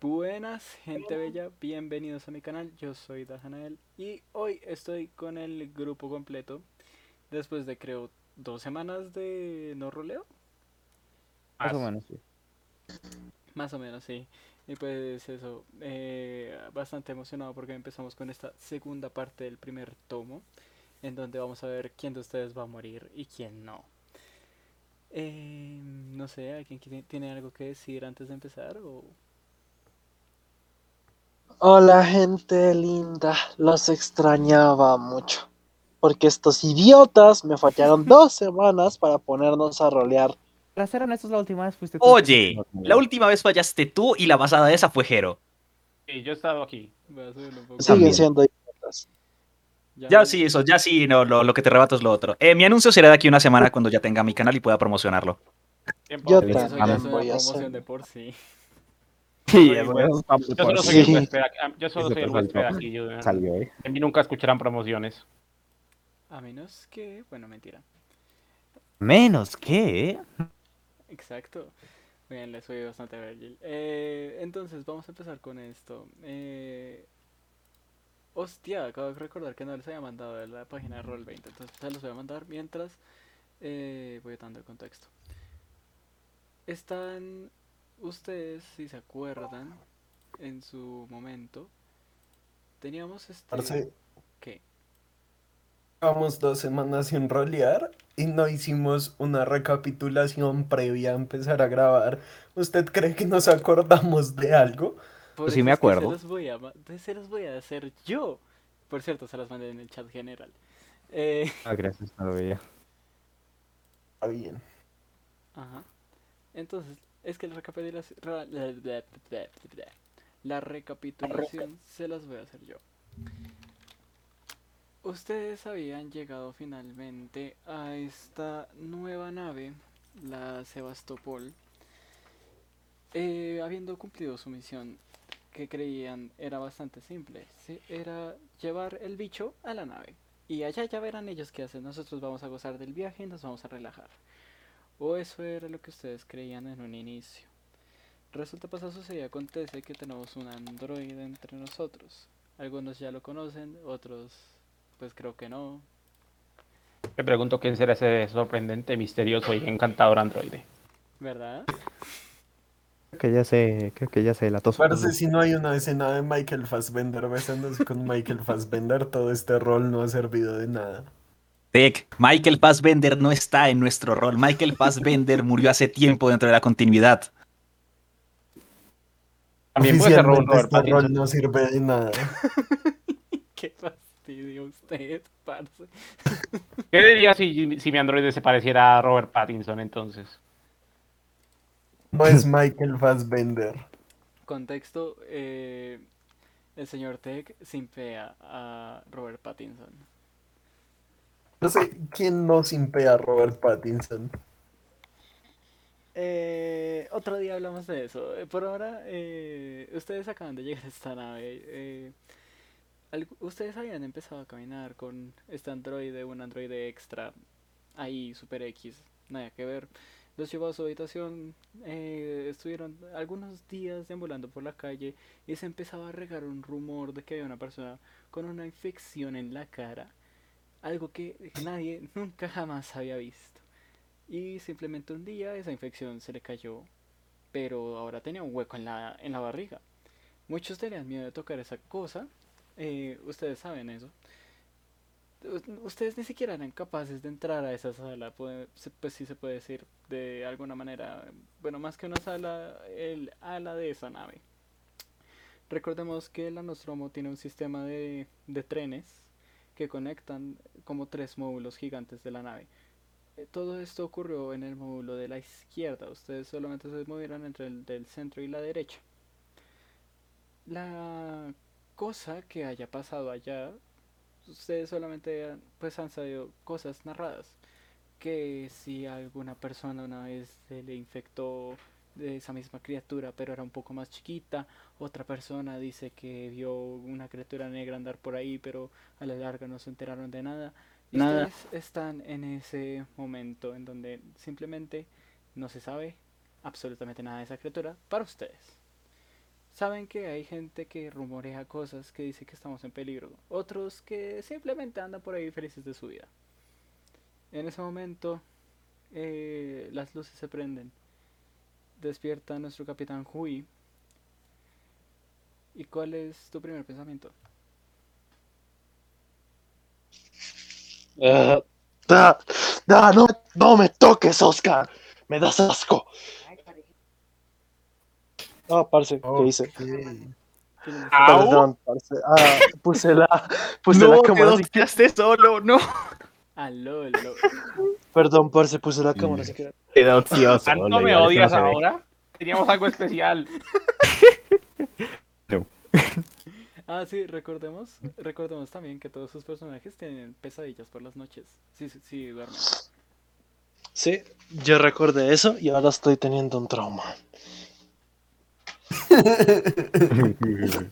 Buenas, gente bella, bienvenidos a mi canal, yo soy Dajanael y hoy estoy con el grupo completo después de creo dos semanas de no roleo. Más o menos, sí. Más o menos, sí. Y pues eso, eh, bastante emocionado porque empezamos con esta segunda parte del primer tomo, en donde vamos a ver quién de ustedes va a morir y quién no. Eh, no sé, ¿alguien tiene algo que decir antes de empezar? O... Hola gente linda, los extrañaba mucho. Porque estos idiotas me fallaron dos semanas para ponernos a rolear. Para ser honestos, la última vez fuiste tú. Oye, la última vez fallaste tú y la pasada de esa fue Jero. Sí, yo he estado aquí. Siguen siendo idiotas. Ya sí, eso, ya sí, no, lo, lo que te rebato es lo otro. Eh, mi anuncio será de aquí una semana cuando ya tenga mi canal y pueda promocionarlo. Yo también voy a promoción hacer. de por sí. Sí, solo soy el huésped aquí. Yo solo soy el huésped aquí. Yo, Salió, ¿eh? de mí nunca escucharán promociones. A menos que, bueno, mentira. Menos que. Exacto. Bien, le soy bastante a Virgil. Eh, entonces, vamos a empezar con esto. Eh, hostia, acabo de recordar que no les había mandado la página de Roll20. Entonces, se los voy a mandar mientras eh, voy dando el contexto. Están ustedes, si se acuerdan, en su momento, teníamos este... Parce, ¿Qué? Llevamos dos semanas sin rolear y no hicimos una recapitulación previa a empezar a grabar. ¿Usted cree que nos acordamos de algo? Por Pues sí me es que acuerdo. Se los, voy a, se los voy a hacer yo. Por cierto, se las mandé en el chat general. Eh, Ah, gracias, no lo veía. Está bien. Ajá. Entonces, es que la recapitulación, la recapitulación se las voy a hacer yo. Ustedes habían llegado finalmente a esta nueva nave, la Sebastopol, eh, habiendo cumplido su misión que creían era bastante simple. ¿sí? Era llevar el bicho a la nave. Y allá ya verán ellos qué hacen. Nosotros vamos a gozar del viaje y nos vamos a relajar. O eso era lo que ustedes creían en un inicio. Resulta pasar sucede y acontece que tenemos un androide entre nosotros. Algunos ya lo conocen, otros pues creo que no. Me pregunto quién será ese sorprendente, misterioso y encantador androide. ¿Verdad? Creo que ya sé, creo que ya sé la tos. Parce, si no hay una escena de Michael Fassbender besándose con Michael Fassbender, todo este rol no ha servido de nada. Tech, Michael Fassbender no está en nuestro rol. Michael Fassbender murió hace tiempo dentro de la continuidad. También puede ser Robert este rol no sirve de nada. Qué fastidio usted, parce. ¿Qué diría si, si mi androide se pareciera a Robert Pattinson entonces? No es Michael Fassbender. Contexto, eh, el señor Tech simpea a Robert Pattinson. No sé quién no simpea a Robert Pattinson. Eh, otro día hablamos de eso. Eh, Por ahora, eh, ustedes acaban de llegar a esta nave. eh, ustedes habían empezado a caminar con este androide, un androide extra, ahí, Super X, nada que ver. Los llevó a su habitación, eh, estuvieron algunos días deambulando por la calle y se empezaba a regar un rumor de que había una persona con una infección en la cara, algo que nadie nunca jamás había visto. Y simplemente un día esa infección se le cayó, pero ahora tenía un hueco en la, en la barriga. Muchos tenían miedo de tocar esa cosa, eh, ustedes saben eso. Ustedes ni siquiera eran capaces de entrar a esa sala, se- pues sí se puede decir de alguna manera, bueno, más que una sala, el ala de esa nave. Recordemos que la Nostromo tiene un sistema de, de trenes que conectan como tres módulos gigantes de la nave. Eh, Todo esto ocurrió en el módulo de la izquierda. Ustedes solamente se movieron entre el del centro y la derecha. La cosa que haya pasado allá, ustedes solamente pues han sabido cosas narradas. Que si alguna persona una vez se le infectó de esa misma criatura, pero era un poco más chiquita. Otra persona dice que vio una criatura negra andar por ahí, pero a la larga no se enteraron de nada. Y Nada. ustedes están en ese momento en donde simplemente no se sabe absolutamente nada de esa criatura para ustedes. saben que hay gente que rumorea cosas que dice que estamos en peligro. Otros que simplemente andan por ahí felices de su vida. En ese momento, eh, las luces se prenden. Despierta nuestro capitán Hui. ¿Y cuál es tu primer pensamiento? Ah, ah, ah, no, no me toques, Oscar. Me das asco. Ah, parce, ¿qué hice? Ok. ¿Tienes- ¡Au! Perdón, parce. Ah, puse la, puse la cámara. así- quedaste solo, no. Ah, lol, lol. Perdón, parce, puse la cámara. ¿Tanto lo me odias no se ve. ahora? Teníamos algo especial. Ah, sí, recordemos, recordemos también que todos sus personajes tienen pesadillas por las noches. Sí, sí, sí, duermen. Sí, yo recordé eso y ahora estoy teniendo un trauma.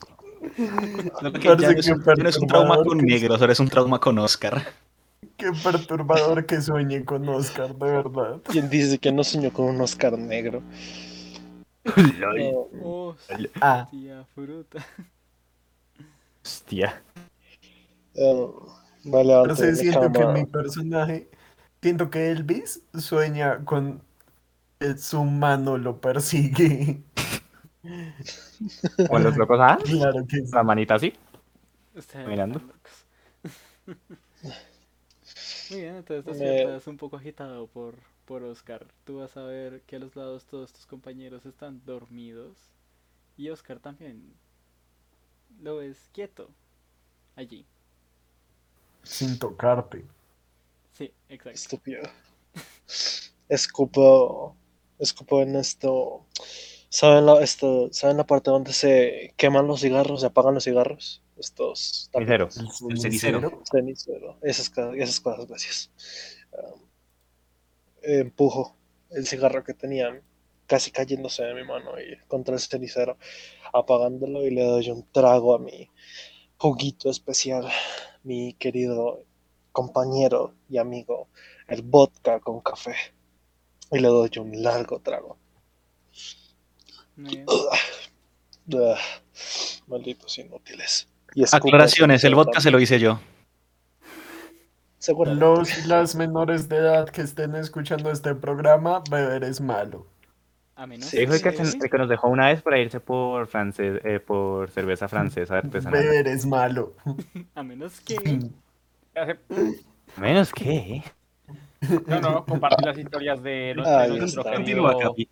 No, ya no es, un- ya no es un trauma con negros, ahora es un trauma con Oscar. Qué perturbador que sueñe con Oscar, de verdad. ¿Quién dice que no sueño con un Oscar negro? Oh, Ah, tía fruta. Hostia. pero sí mi siento que cama. mi personaje, siento que Elvis sueña con que su mano lo persigue. Con los locos, ¿ah? Claro que sí. La manita así. Mirando. locos. Muy bien, entonces Me- despiertas un poco agitado por, por Oscar. Tú vas a ver que a los lados todos tus compañeros están dormidos. Y Oscar también. Lo ves quieto. Allí. Sin tocarte. Sí, exacto. Estúpido. Escupo. Escupo en esto. ¿Saben la, esto, ¿Saben la parte donde se queman los cigarros, se apagan los cigarros? Estos. Cenicero. El cenicero. cenicero, esas, esas cosas, gracias. Um, empujo el cigarro que tenía casi cayéndose de mi mano y contra el cenicero, apagándolo y le doy un trago a mi juguito especial, mi querido compañero y amigo, el vodka con café. Y le doy un largo trago. Bien. Ugh, malditos inútiles. Y Aclaraciones, el vodka se lo hice yo. Los las menores de edad que estén escuchando este programa, beber es malo. A menos Sí, Dijo el que, nos dejó una vez para irse por francés, eh, por cerveza francesa artesanal. Beber es malo. A menos que. Menos que. No, no, compartir las historias de, de nuestro querido- Continúa, Capi.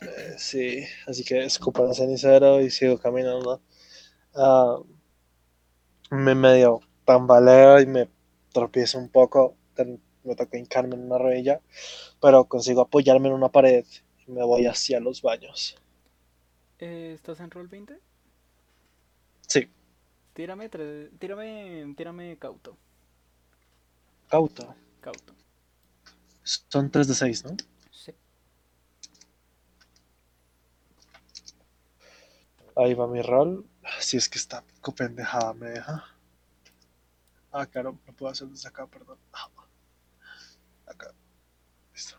Eh, sí, así que escupo el cenicero y sigo caminando. Ah, me medio tambaleo y me tropiezo un poco. Me toca hincarme en una rodilla, pero consigo apoyarme en una pared y me voy hacia los baños. Eh, ¿Estás en roll 20? Sí, Tírame, tres- tírame, tírame cauto. cauto. Cauto. Son 3 de 6, ¿no? Ahí va mi rol. Si es que esta pico pendejada me deja. Ah, claro, lo puedo hacer desde acá, perdón. Ah, Acá. Listo.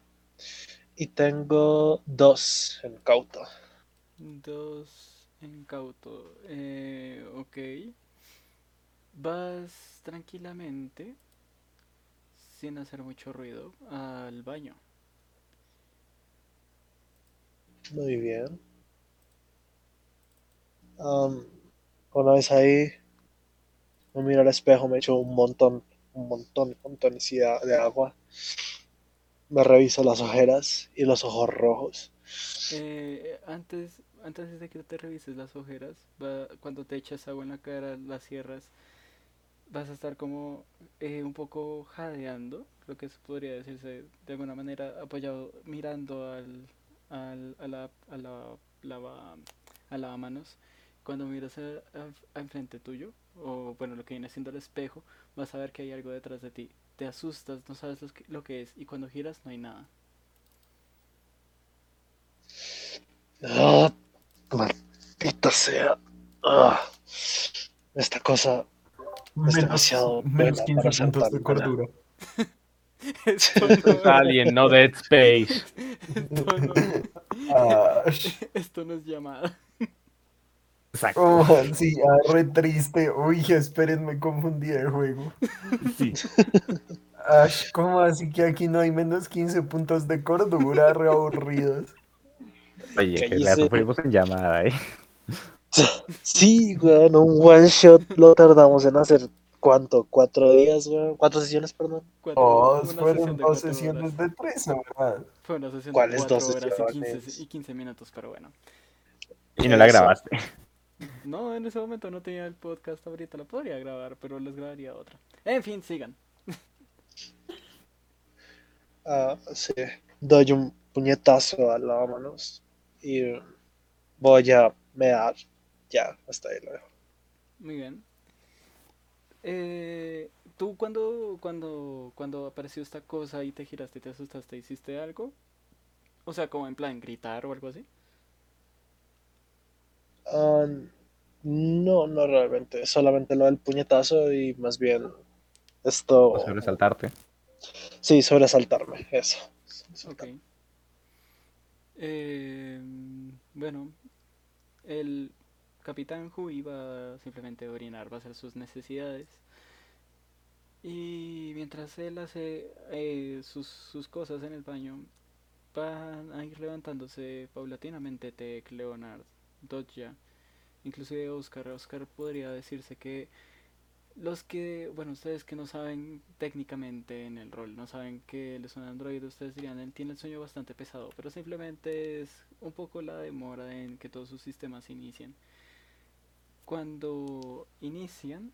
Y tengo dos en cauto. Dos en cauto. Eh, ok. Vas tranquilamente, sin hacer mucho ruido, al baño. Muy bien. Am, una vez ahí, me miro al espejo, me echo un montón, un montón, montonicidad de agua. Me reviso las ojeras y los ojos rojos. Eh, antes, antes de que te revises las ojeras, va- cuando te echas agua en la cara, las cierras, vas a estar como eh, un poco jadeando, lo que podría decirse de alguna manera, apoyado, mirando al, al, a la, a la, lava, a lavamanos. Cuando miras a, a- a enfrente tuyo, o bueno, lo que viene siendo el espejo, vas a ver que hay algo detrás de ti. Te asustas, no sabes lo que, lo que es, y cuando giras no hay nada. Ah, maldita sea. Ah, esta cosa Es demasiado menos buena 15 para ser puntos tan de cordura. Esto no- Alien, no Dead Space. esto no- Ah. Esto no es llamada. Exacto. Oh, sí, ah, re triste. Uy, esperen, me confundí de juego. Sí. Ash, ¿cómo así que aquí no hay menos 15 puntos de cordura? Re aburridos. Oye, que la sufrimos en llamada, ¿eh? Sí, weón, un one shot lo tardamos en hacer. ¿Cuánto? ¿Cuatro días, weón? ¿Cuatro sesiones, perdón? Cuatro- Oh, fueron dos sesiones de tres horas. Fue una sesión de ¿Cuáles cuatro dos horas y 15, sesiones? y 15 minutos, pero bueno. Y no la Eso. grabaste. No, en ese momento no tenía el podcast ahorita, lo podría grabar, pero les grabaría otra. En fin, sigan. Ah, sí. Doy un puñetazo a la manos y voy a mear. Ya, hasta ahí lo dejo. Muy bien. Eh, ¿Tú cuando, cuando, cuando apareció esta cosa y te giraste y te asustaste, hiciste algo? O sea, como en plan gritar o algo así. No, no realmente. Solamente lo del puñetazo y más bien esto. O sobresaltarte. Sí, sobresaltarme. Eso. Ok. Eh, bueno, el capitán Hu iba simplemente a orinar, va a hacer sus necesidades. Y mientras él hace eh, sus, sus cosas en el baño, van a ir levantándose paulatinamente Tech, Leonard, Dodja, inclusive Oscar. Oscar podría decirse que los que, bueno, ustedes que no saben técnicamente en el rol, no saben que él es un androide, ustedes dirían, él tiene el sueño bastante pesado, pero simplemente es un poco la demora en que todos sus sistemas inicien. Cuando inician,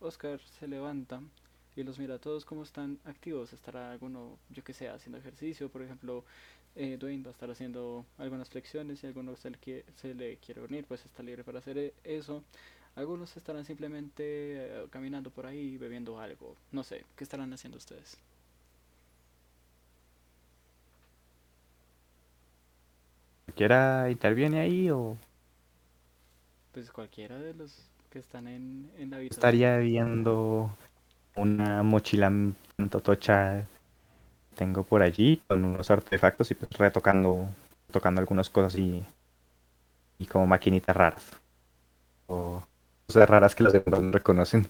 Oscar se levanta y los mira a todos como están activos. Estará alguno, yo que sé, haciendo ejercicio, por ejemplo, eh, Dwayne va a estar haciendo algunas flexiones y alguno se le, quiere, se le quiere unir, pues está libre para hacer e- eso. Algunos estarán simplemente eh, caminando por ahí bebiendo algo. No sé, ¿qué estarán haciendo ustedes? ¿Cualquiera interviene ahí o Pues cualquiera de los que están en, en la habitación. estaría viendo una mochila tanto tocha tengo por allí con unos artefactos y pues retocando tocando algunas cosas y, y como maquinitas raras. O cosas raras que los demás no reconocen.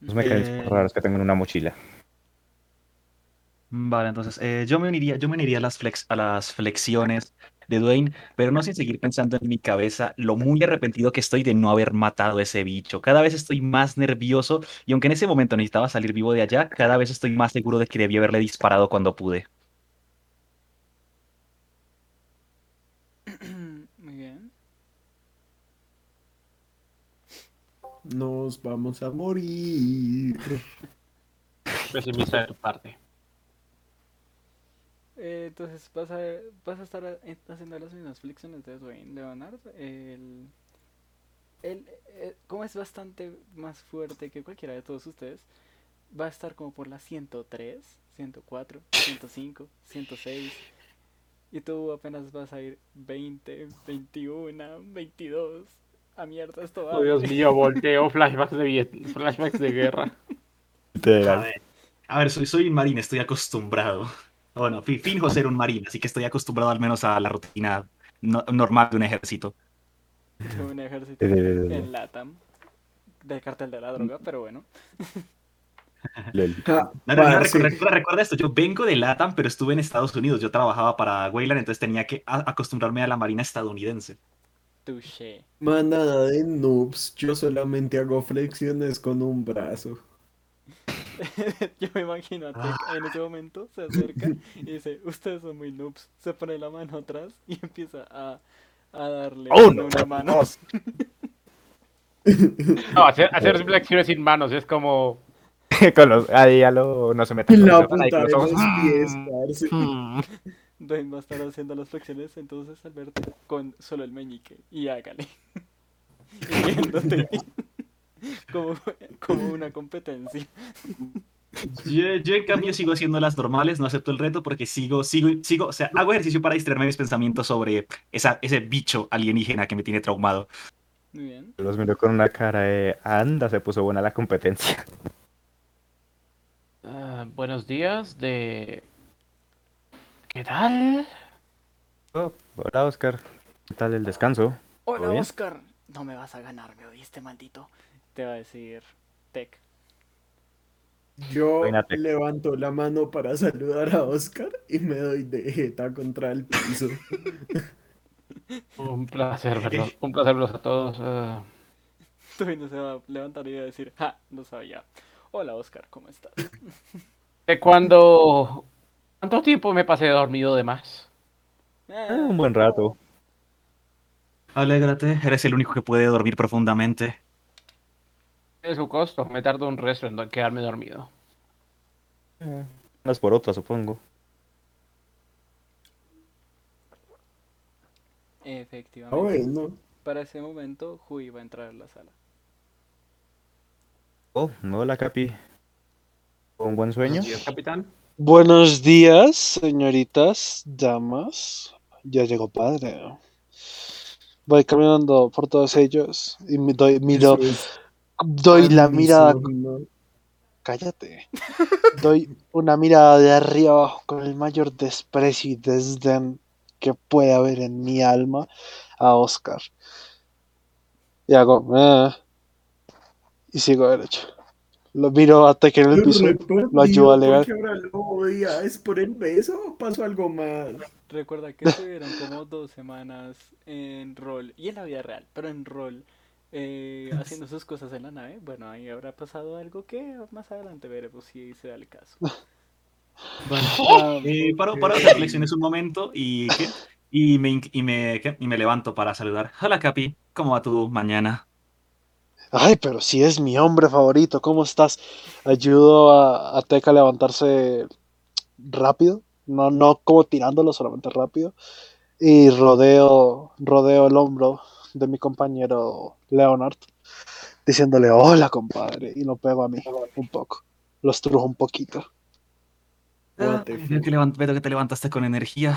Los mecanismos Eh, raros que tengo en una mochila Vale, entonces eh, yo me uniría, yo me uniría a las flex, a las flexiones de Dwayne, pero no sin seguir pensando en mi cabeza lo muy arrepentido que estoy de no haber matado a ese bicho. Cada vez estoy más nervioso y aunque en ese momento necesitaba salir vivo de allá, cada vez estoy más seguro de que debí haberle disparado cuando pude. Muy bien. Nos vamos a morir. Pesimista de tu parte. Eh, entonces vas a, vas a estar haciendo las mismas flexiones de Dwayne Leonard. El, el, eh, como es bastante más fuerte que cualquiera de todos ustedes, va a estar como por la 103, 104, 105, 106. Y tú apenas vas a ir 20, 21, 22. A mierda, esto va. Oh, Dios mío, volteo, flashbacks de, flashbacks de guerra. A ver, a ver, soy, soy un marín, estoy acostumbrado. Bueno, fi- finjo ser un marín, así que estoy acostumbrado al menos a la rutina no- normal de un ejército. de un ejército en LATAM. Del cartel de la droga, pero bueno. Ah, No, no, no, parce. recuerda, recuerda- recuerda esto, yo vengo de LATAM, pero estuve en Estados Unidos. Yo trabajaba para Wayland, entonces tenía que acostumbrarme a la marina estadounidense. Touché. Manada de noobs, yo solamente hago flexiones con un brazo. Yo me imagino a Tech en ese momento, se acerca y dice, ustedes son muy noobs. Se pone la mano atrás y empieza a, a darle con Uno, una mano. No, hacer, hacer flexiones sin manos es como. con los ahí ya lo no se meten puta con los los pies. Dwayne va a estar haciendo las flexiones, entonces Alberto con solo el meñique y hágale. Y como, como una competencia. Yo, yo, en cambio sigo haciendo las normales, no acepto el reto porque sigo, sigo, sigo, o sea, hago ejercicio para distraerme de mis pensamientos sobre esa, ese bicho alienígena que me tiene traumado. Muy bien. Los miró con una cara de anda, se puso buena la competencia. ah, buenos días, de. ¿Qué tal? Oh, hola, Oscar. ¿Qué tal el descanso? Hola. Oscar. No me vas a ganar, ¿me oíste, maldito? Te va a decir Tech. Yo Buena tec- levanto la mano para saludar a Oscar y me doy de jeta contra el piso. Un placer verlos, un placer verlos a todos. eh. Todavía no se va a levantar y va a decir, ja, no sabía. Hola, Oscar, ¿cómo estás? ¿De cuándo? ¿Cuánto tiempo me pasé dormido de más? "Ah, Ah, un buen rato. Alégrate, eres el único que puede dormir profundamente. Es su costo, me tardo un resto en quedarme dormido. Unas por otras, supongo. Ah, Efectivamente. bueno. Para ese momento, Hui va a entrar a la sala. Oh, hola, Capi. ¿Un buen sueño? Buenos días, capitán. Buenos días, señoritas, damas. Ya llegó padre. Voy caminando por todos ellos y me doy, miro, doy la mirada. Cállate. Doy una mirada de arriba abajo con el mayor desprecio y desdén que puede haber en mi alma a Oscar. Y hago, "Eh", y sigo derecho. Lo miro hasta que en el Lo piso lo ayudo a ¿por alegar. qué ahora lo odia? ¿Es por el beso o pasó algo más? Recuerda que estuvieron como dos semanas en rol, y en la vida real, pero en rol, eh, haciendo sus cosas en la nave. Bueno, ahí habrá pasado algo que más adelante veremos si se da el caso. Bueno, eh, paro, paro de reflexiones un momento y, ¿qué? y, me, y, me, ¿qué? y me levanto para saludar. Hola, Capi, ¿cómo va tu mañana? Ay, pero si es mi hombre favorito, ¿cómo estás? Ayudo a, a Teca a levantarse rápido, no, no como tirándolo, solamente rápido. Y rodeo, rodeo el hombro de mi compañero Leonard, diciéndole hola, compadre, y lo pego a mí un poco. Lo estrujo un poquito. The Veo que, levant- veo que te levantaste con energía.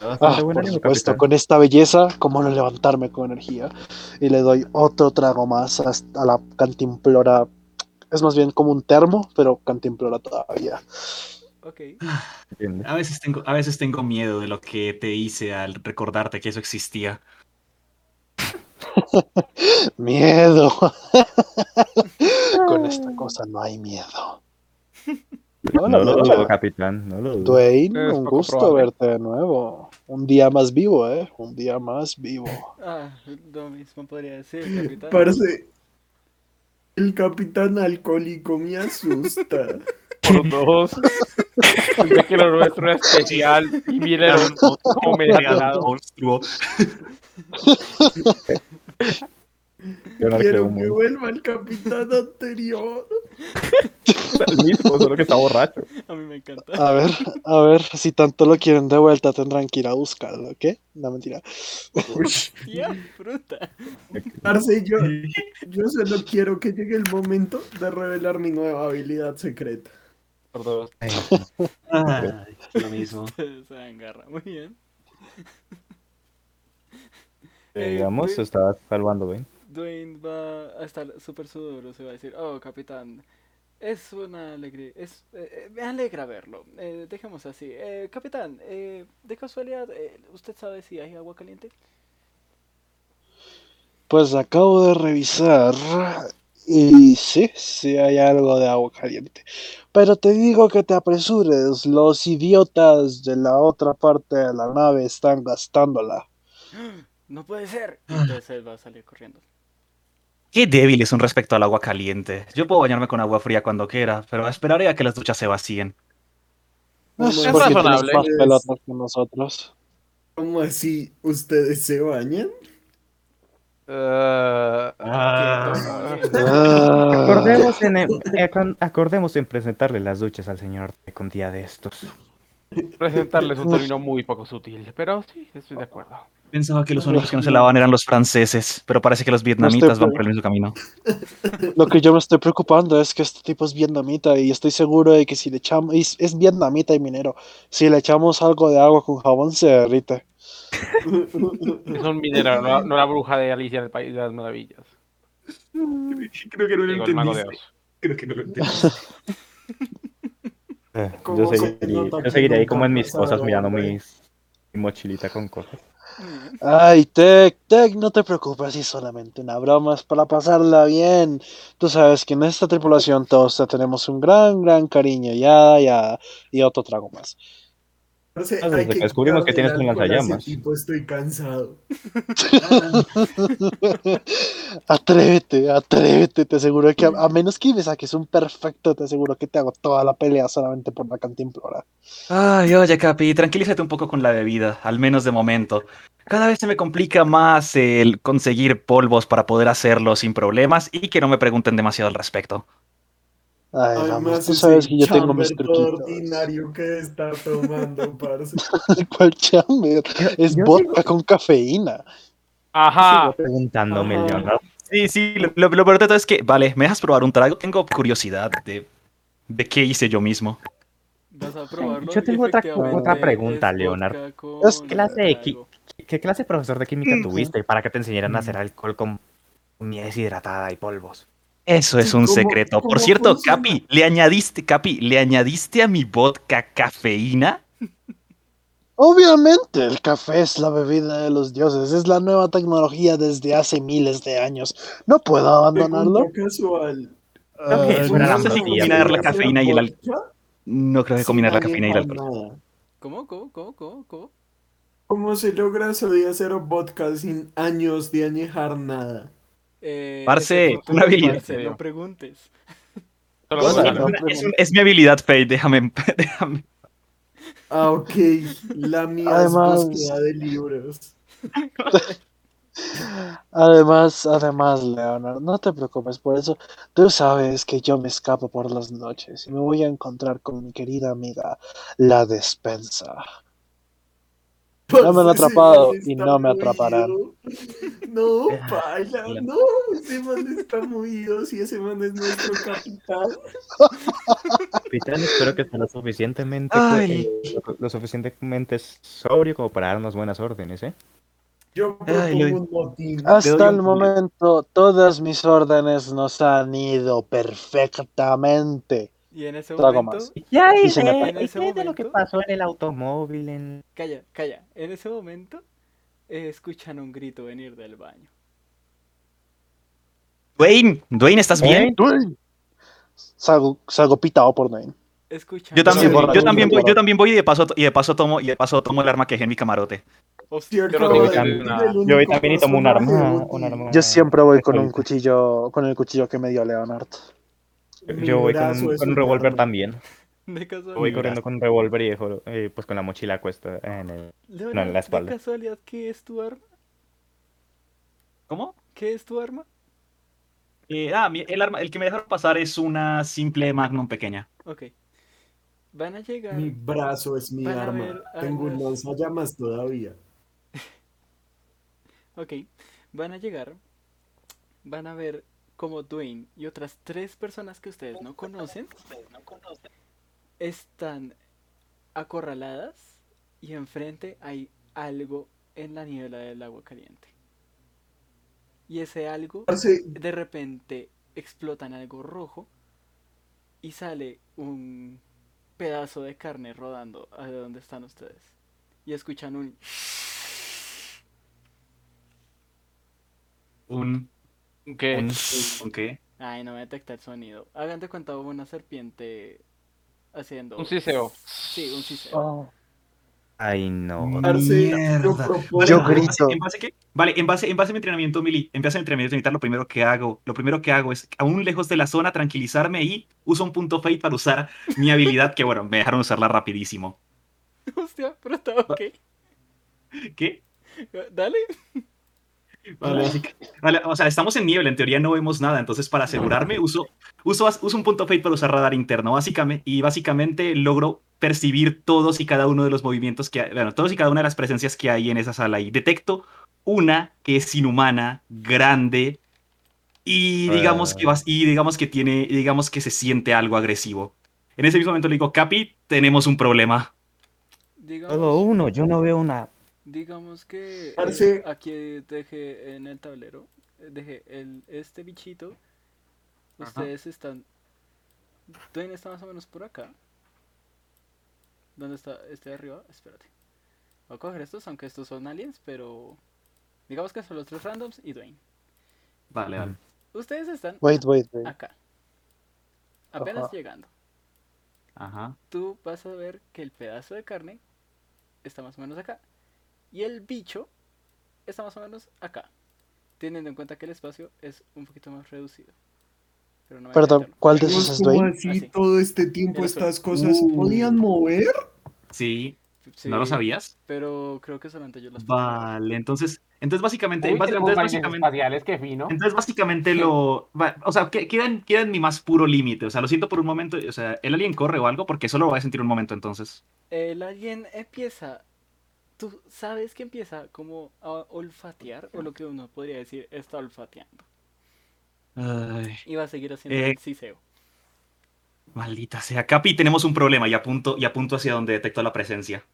Ah, por supuesto, con esta belleza, ¿cómo no levantarme con energía? Y le doy otro trago más hasta a la cantimplora. Es más bien como un termo, pero cantimplora todavía. Ok, A veces, tengo, a veces tengo miedo de lo que te hice al recordarte que eso existía. Miedo. Con esta cosa no hay miedo. No lo dudo, capitán. No lo dudo. Dwayne, Es un gusto probable. verte de nuevo. Un día más vivo, ¿eh? Un día más vivo. ah, lo mismo podría decir, capitán. Parce, el capitán alcohólico me asusta. Por dos. Pensé que lo nuestro especial y viene como mediado. monstruo. Quiero quedó que muy- vuelva el capitán anterior. el mismo, solo que está borracho. A mí me encanta. A ver, a ver, si tanto lo quieren de vuelta, tendrán que ir a buscarlo, ¿qué? No, mentira. ¡Ya, fruta! Parce, yo, yo solo quiero que llegue el momento de revelar mi nueva habilidad secreta. Por dos. Ay, lo mismo. Se, se agarra. Muy bien. Eh, Eh, digamos, Dwayne- estaba salvando, ¿ven? Dwayne va a estar súper sudoroso y va a decir, oh, capitán, es una alegría, es, eh, eh, me alegra verlo. Eh, dejemos así. Eh, capitán, eh, de casualidad, eh, ¿usted sabe si hay agua caliente? Pues acabo de revisar y sí, sí hay algo de agua caliente. Pero te digo que te apresures, los idiotas de la otra parte de la nave están gastándola. No puede ser. Y Entonces él va a salir corriendo. Qué débiles son respecto al agua caliente. Yo puedo bañarme con agua fría cuando quiera, pero esperaré a que las duchas se vacíen. Es Es razonable. más pelotas que nosotros. ¿Cómo así? ¿Ustedes se bañan? Ah. Ah, Acordemos en, eh, con- acordemos en presentarle las duchas al señor un día de estos. presentarles un término muy poco sutil, pero sí, estoy de acuerdo. Pensaba que los únicos que no se lavaban eran los franceses, pero parece que los vietnamitas van por el mismo camino. Lo que yo me estoy preocupando es que este tipo es vietnamita y estoy seguro de que si le echamos, es, es vietnamita y minero, si le echamos algo de agua con jabón se derrite. Es un minero, no, no la bruja de Alicia en el País de las Maravillas. Creo que no Digo, mago de Oz. Creo que no lo entendiste. Eh, ¿Cómo Yo se seguiría, nota yo que seguiría ahí como en mis cosas mirando mis, mochilita con cosas. Ay, Tech, Tech, no te preocupes, es solamente una broma, es para pasarla bien. Tú sabes que en esta tripulación todos te tenemos un gran, gran cariño, ya, ya, y otro trago más. Parce, hay desde que descubrimos que tienes un lanzallamas. tipo, estoy cansado. atrévete, atrévete, te aseguro que a, a menos que me saques un perfecto, te aseguro que te hago toda la pelea solamente por la cantimplora. Ay, oye, Capi, tranquilízate un poco con la bebida, al menos de momento. Cada vez se me complica más el conseguir polvos para poder hacerlo sin problemas y que no me pregunten demasiado al respecto. Ay, Además, tú sabes que yo tengo mis truquitos. ordinario que está tomando, parce. ¿Cuál chamber? Es yo vodka con cafeína. Ajá. Sigo preguntándome, Ajá. Leonardo. Sí, sí, lo, lo, lo peor de todo es que, vale, ¿me dejas probar un trago? Tengo curiosidad de, de qué hice yo mismo. Vas a probarlo. yo tengo otra- otra pregunta, con Es clase de qui-. ¿Qué clase de profesor de química tuviste para que te enseñaran a hacer alcohol con miel deshidratada y polvos? Eso es Sí, un ¿cómo- secreto. Por cómo cierto, funciona? Capi, ¿le añadiste, Capi, ¿le añadiste a mi vodka cafeína? Obviamente, el café es la bebida de los dioses, es la nueva tecnología desde hace miles de años. No puedo abandonarlo. Casual. Creo que Ay, eso era la no sé si combinar la cafeína y el alcohol. No creo que combinar la cafeína y el alcohol. ¿Cómo, cómo, cómo, cómo, cómo? ¿Cómo se logra eso de hacer vodka sin años de añejar nada? Eh, Parce, una habilidad. parce, no preguntes. Es, es mi habilidad, Faye, déjame, déjame. Ah, ok. La mía Además- es búsqueda de libros. Además, además, Leonard, no te preocupes por eso. Tú sabes que yo me escapo por las noches y me voy a encontrar con mi querida amiga, la despensa. No me han atrapado y no me atraparán. No, paila, la- no, ese man está movido, si ese man es nuestro capitán. Capitán, espero que esté lo suficientemente, eh, lo, lo suficientemente sobrio como para darnos buenas órdenes, ¿eh? Yo Ay, un motín. Hasta el un- momento, todas mis órdenes nos han ido perfectamente. Y en ese momento, más. Ya Y me en de lo que pasó en el automóvil, en... calla, calla. En ese momento, eh, escuchan un grito venir del baño. Dwayne, Dwayne, ¿estás bien? Salgo, salgo pitado por Dwayne. Escuchan. Yo también, voy, yo también voy, yo también voy y de paso, y de paso tomo, y de paso tomo el arma que dejé en mi camarote. Hostia, Yo no tengo de el Yo único también y tomo un arma, útil. un arma. Yo siempre voy con un cuchillo, con el cuchillo que me dio Leonard. Yo voy con un, revólver también. de casualidad. Voy corriendo con un revólver y dejo, eh, pues con la mochila cuesta en el... Leonard, la espalda. ¿De casualidad qué es tu arma? ¿Cómo? ¿Qué es tu arma? Eh, ah, el arma, el que me dejaron pasar es una simple Magnum pequeña. Ok. Van a llegar. Mi brazo es mi arma. Tengo un lanzallamas todavía. Ok. Van a llegar. Van a ver como Dwayne y otras tres personas que ustedes no conocen están acorraladas y enfrente hay algo en la niebla del agua caliente. Y ese algo Parce, de repente explota en algo rojo y sale un pedazo de carne rodando a donde están ustedes. Y escuchan un... Un, ¿Qué? un, ¿un qué? Ay, no me detecta el sonido. Hagan de cuenta una serpiente haciendo... Un siseo. Sí, un siseo. Oh, Ay, no. parce, yo Mierda. propongo- Yo ¿en base- grito. ¿En base a qué? Vale, en base, en base a mi entrenamiento mili, en base a mi entrenamiento militar, lo primero que hago, lo primero que hago es, aún lejos de la zona, tranquilizarme y uso un punto fate para usar mi habilidad, que bueno, me dejaron usarla rapidísimo. Hostia, pero está ok. ¿Qué? Dale. Vale, así que- vale, o sea, estamos en niebla, en teoría no vemos nada, entonces para asegurarme uso, uso, uso un punto fate para usar radar interno, básicamente, y básicamente logro percibir todos y cada uno de los movimientos que hay, bueno, todos y cada una de las presencias que hay en esa sala y detecto una que es inhumana, grande, y digamos que vas, y digamos que tiene, digamos que se siente algo agresivo. En ese mismo momento le digo, Capi, tenemos un problema. Solo uno, yo no veo una... digamos que Parce. eh, aquí dejé en el tablero, eh, dejé el, este bichito. Ajá. Ustedes están... Dwayne está más o menos por acá. ¿Dónde está? ¿Este de arriba? Espérate. Voy a coger estos, aunque estos son aliens, pero digamos que son los tres randoms y Dwayne. Vale, vale. Ustedes están Wait, wait, wait. acá. Apenas Ajá. llegando. Ajá. Tú vas a ver que el pedazo de carne está más o menos acá. Y el bicho está más o menos acá. Teniendo en cuenta que el espacio es un poquito más reducido. Pero no Perdón, meterlo. ¿cuál de esos ¿Cómo es Dwayne? así Ah, sí. todo este tiempo estas cosas se Uh. podían mover? Sí, Sí, ¿no lo sabías? Pero creo que solamente yo las puedo mover. Vale, entonces, entonces básicamente, Uy, bas- tenemos entonces básicamente, espaciales, qué fino. entonces básicamente lo, va- o sea, que- queda en, queda en mi más puro límite, o sea, lo siento por un momento, o sea, el alien corre o algo, porque eso lo voy a sentir un momento entonces. El alien empieza. Tú sabes que empieza como a olfatear, o lo que uno podría decir está olfateando. Ay, Y va a seguir haciendo Eh, el siseo. maldita sea, Capi, tenemos un problema y apunto, y apunto hacia donde detecto la presencia.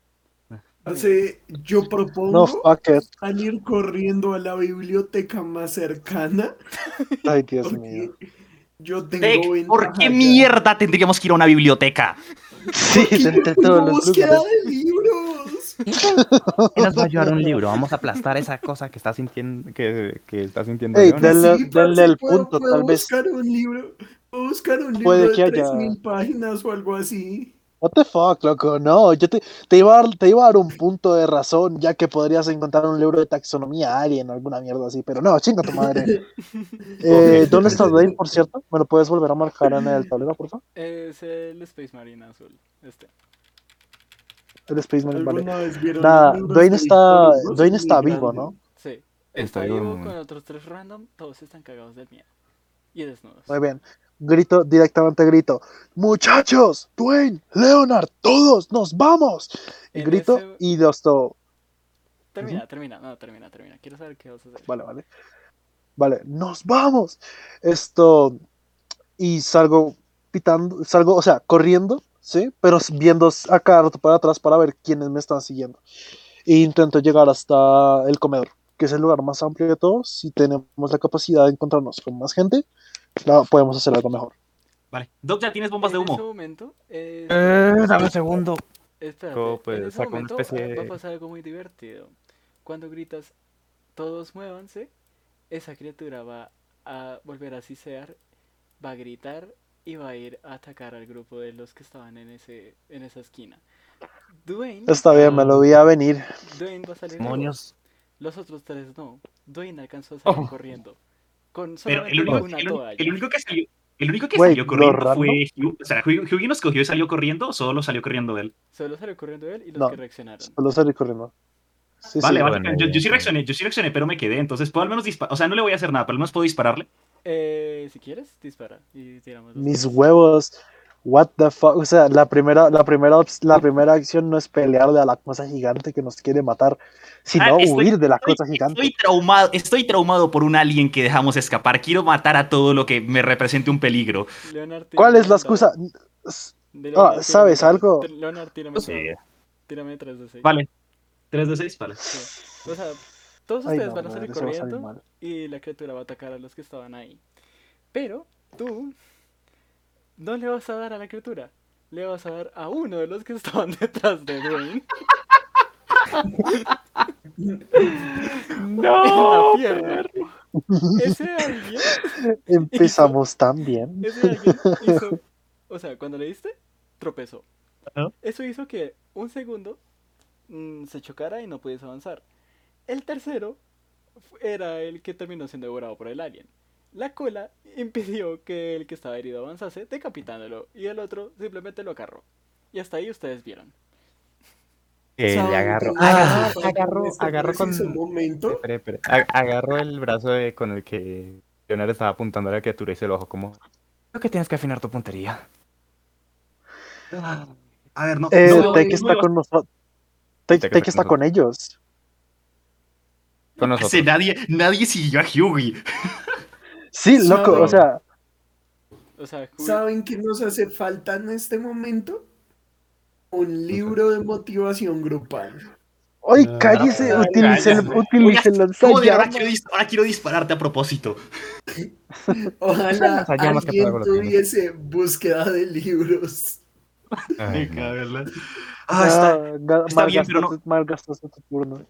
Hace, yo No, propongo it. salir corriendo a la biblioteca más cercana. Ay, Dios mío. Yo tengo Tec, ¿Por qué mierda tendríamos que ir a una biblioteca? Sí, entre todos los búsqueda lugares. de ¿Qué nos va a ayudar un libro? Vamos a aplastar esa cosa que está sintiendo, que, que está sintiendo Ey, denle, Sí, el puedo- punto, puedo tal vez. buscar un libro, puedo buscar un libro Puede de que haya- 3000 páginas o algo así. What the fuck, loco, no, yo te, te, iba a dar, te iba a dar un punto de razón, ya que podrías encontrar un libro de taxonomía alien, alguna mierda así, pero no, chinga tu madre. Eh. ¿Dónde está Dwayne, por cierto? ¿Me lo puedes volver a marcar en el tablero, por favor? Es el Space Marine azul. Este. El Space Marine, vale. ¿Alguna vez vieron Nada, Dwayne de está-? Dwayne Es está vivo, grande. ¿no? Sí. Está Está vivo. con otros tres random. Todos están cagados del miedo. Y desnudos. Muy bien. Grito, directamente grito. Muchachos, Dwayne, Leonard, todos, nos vamos. Y En grito ese- y los to- Termina, termina, no, termina, termina. Quiero saber qué vas a hacer. Vale, vale. Vale, nos vamos. Esto. Y salgo pitando, salgo, o sea, corriendo, ¿sí? Pero viendo a cada rato para atrás para ver quiénes me están siguiendo. E intento llegar hasta el comedor, que es el lugar más amplio de todos. Si tenemos la capacidad de encontrarnos con más gente, la- podemos hacer algo mejor. Vale. Doc, ya tienes bombas de en ese humo. momento. eh, Eh, dame un segundo. Espérate, Yo, pues, en ese saco una especie va a pasar algo muy divertido. Cuando gritas, todos muévanse, esa criatura va a volver a sisear, va a gritar y va a ir a atacar al grupo de los que estaban en ese en esa esquina. Dwayne, Está bien, me lo vi a venir. Dwayne va a salir. Demonios. Los otros tres no. Dwayne alcanzó a salir Oh. corriendo. Con Pero el único, una el, toalla. el único que salió, el único que salió ¿lo corriendo fue Hugh. O sea, Hugh, nos cogió y salió corriendo o solo salió corriendo él. Solo salió corriendo él y los No. que reaccionaron. Solo salí corriendo. Sí, Vale, sí. vale. bueno, yo, yo sí reaccioné, yo sí reaccioné, pero me quedé. Entonces puedo al menos disparar. O sea, no le voy a hacer nada, pero al menos puedo dispararle. Eh, si quieres, dispara y tiramos. los Mis huevos. What the fuck. O sea, la primera, la primera, la primera acción no es pelearle a la cosa gigante que nos quiere matar, sino Ah, estoy- huir de la Estoy, cosa gigante. estoy traumado, estoy traumado por un alien que dejamos escapar. Quiero matar a todo lo que me represente un peligro. ¿Cuál tírame es la excusa? Ah, Leonard, tírame ¿sabes dado. algo? Leonard, tírame, Sí. tírame 3 de 6. Vale. 3 de 6, vale. O sea, todos Ay, ustedes no, van a madre, salir eso va a salir corriendo y la criatura va a atacar a los que estaban ahí. Pero tú no le vas a dar a la criatura, le vas a dar a uno de los que estaban detrás de Dwayne en la pierna. Ese alguien, Empezamos tan bien. ese alguien hizo, o sea, cuando le diste, tropezó. Eso hizo que un segundo mm, se chocara y no pudiese avanzar. El tercero era el que terminó siendo devorado por el alien. La cola impidió que el que estaba herido avanzase, decapitándolo, y el otro simplemente lo agarró. Y hasta ahí ustedes vieron. Eh, le ¿Saben agarro. qué Agarro, pasa en agarro, este agarro con. momento? Espere, espere. A- Agarro el brazo de- con el que Leonard estaba apuntando a la criatura y se lo ojo como. Creo que tienes que afinar tu puntería. A ver, no. Eh, no, Tech no, está no, con nosotros. Tech, Tech Tech está con ellos. Con nadie, nadie siguió a Hughie. Sí, loco, o sea, O sea, Ju- ¿Saben qué nos hace falta en este momento? Un libro de motivación grupal. ¡ay, Ah, cállese! ah, Utilicen, cállate. utilicen Oye, ahora quiero, dis- ahora quiero dispararte a propósito. Ojalá alguien tuviese búsqueda de libros. Ay, no. la- Ah, está, bien, pero no- tu turno.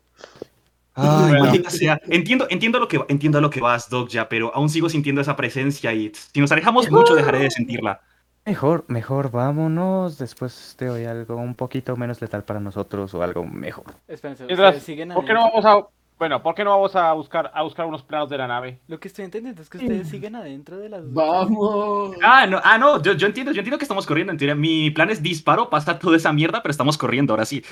Ay, sea. Entiendo, entiendo lo que entiendo a lo que vas, Doc, ya, pero aún sigo sintiendo esa presencia y si nos alejamos mucho dejaré de sentirla. Mejor, mejor vámonos. Después te doy algo un poquito menos letal para nosotros o algo mejor. Espérense, Mientras, ustedes siguen ¿Por qué no adentro. vamos a, bueno, por qué no vamos a buscar, a buscar unos planos de la nave? Lo que estoy entendiendo es que ustedes siguen adentro de las Vamos. Ah, no, ah, no, yo, yo entiendo, yo entiendo que estamos corriendo. En teoría, mi plan es disparo, pasa toda esa mierda, pero estamos corriendo, ahora sí.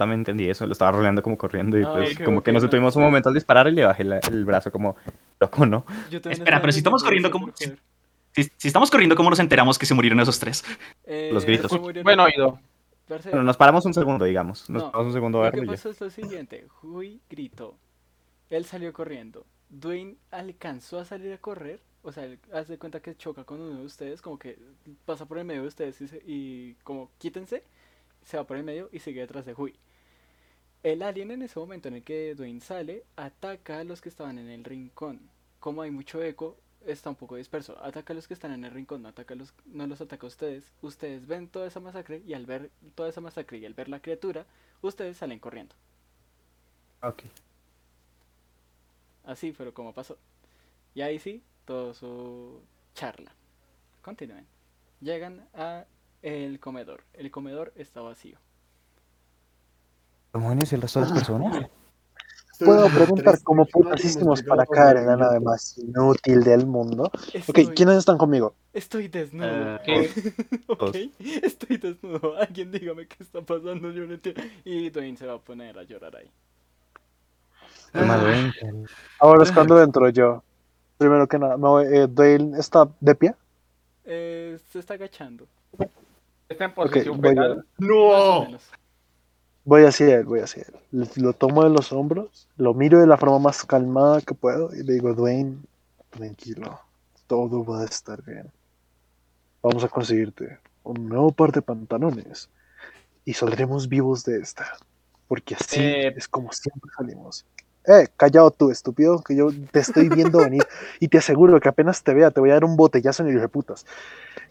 También entendí eso, lo estaba roleando como corriendo y pues como que nos no, detuvimos un momento al disparar y le bajé la- el brazo como loco, ¿no? Yo también Espera, estaba pero si estamos corriendo, hacer ¿cómo- mujer. Si, si estamos corriendo, ¿cómo nos enteramos que se murieron esos tres? Eh, Los gritos. se Buen oído. Parce, Bueno, nos paramos un segundo, digamos. Nos No, paramos un segundo a Lo que verlo y ya. pasó es lo siguiente, Hui gritó, él salió corriendo, Dwayne alcanzó a salir a correr, o sea, él hace cuenta que choca con uno de ustedes, como que pasa por el medio de ustedes y, se- y como quítense, se va por el medio y sigue detrás de Hui. El alien en ese momento en el que Dwayne sale, ataca a los que estaban en el rincón. Como hay mucho eco, está un poco disperso. Ataca a los que están en el rincón, no, ataca a los, no los ataca a ustedes. Ustedes ven toda esa masacre y al ver toda esa masacre y al ver la criatura, ustedes salen corriendo. Ok. Así fue como pasó. Y ahí sí, todo su charla. Continúen. Llegan a el comedor. El comedor está vacío. ¿Demonios y el resto de las personas? Puedo preguntar cómo putas hicimos para caer en la nave más inútil del mundo. Ok, Estoy, ¿quiénes están conmigo? estoy desnudo. ¿Qué? ok, estoy desnudo. Alguien dígame qué está pasando. Yo no entiendo. Y Dwayne se va a poner a llorar ahí. Ah. Ahora es cuando entro yo. Primero que nada, voy- eh, Dwayne está de pie. Eh, se está agachando. Está en Ok, posición voy, fetal. a- Más o ¡No! Voy hacia él, voy hacia él. Lo, tomo de los hombros, lo miro de la forma más calmada que puedo y le digo, Dwayne, tranquilo, todo va a estar bien. Vamos a conseguirte un nuevo par de pantalones y saldremos vivos de esta. Porque así Eh. es como siempre salimos. Eh, callado tú, estúpido, que yo te estoy viendo venir y te aseguro que apenas te vea te voy a dar un botellazo en el hijo de putas.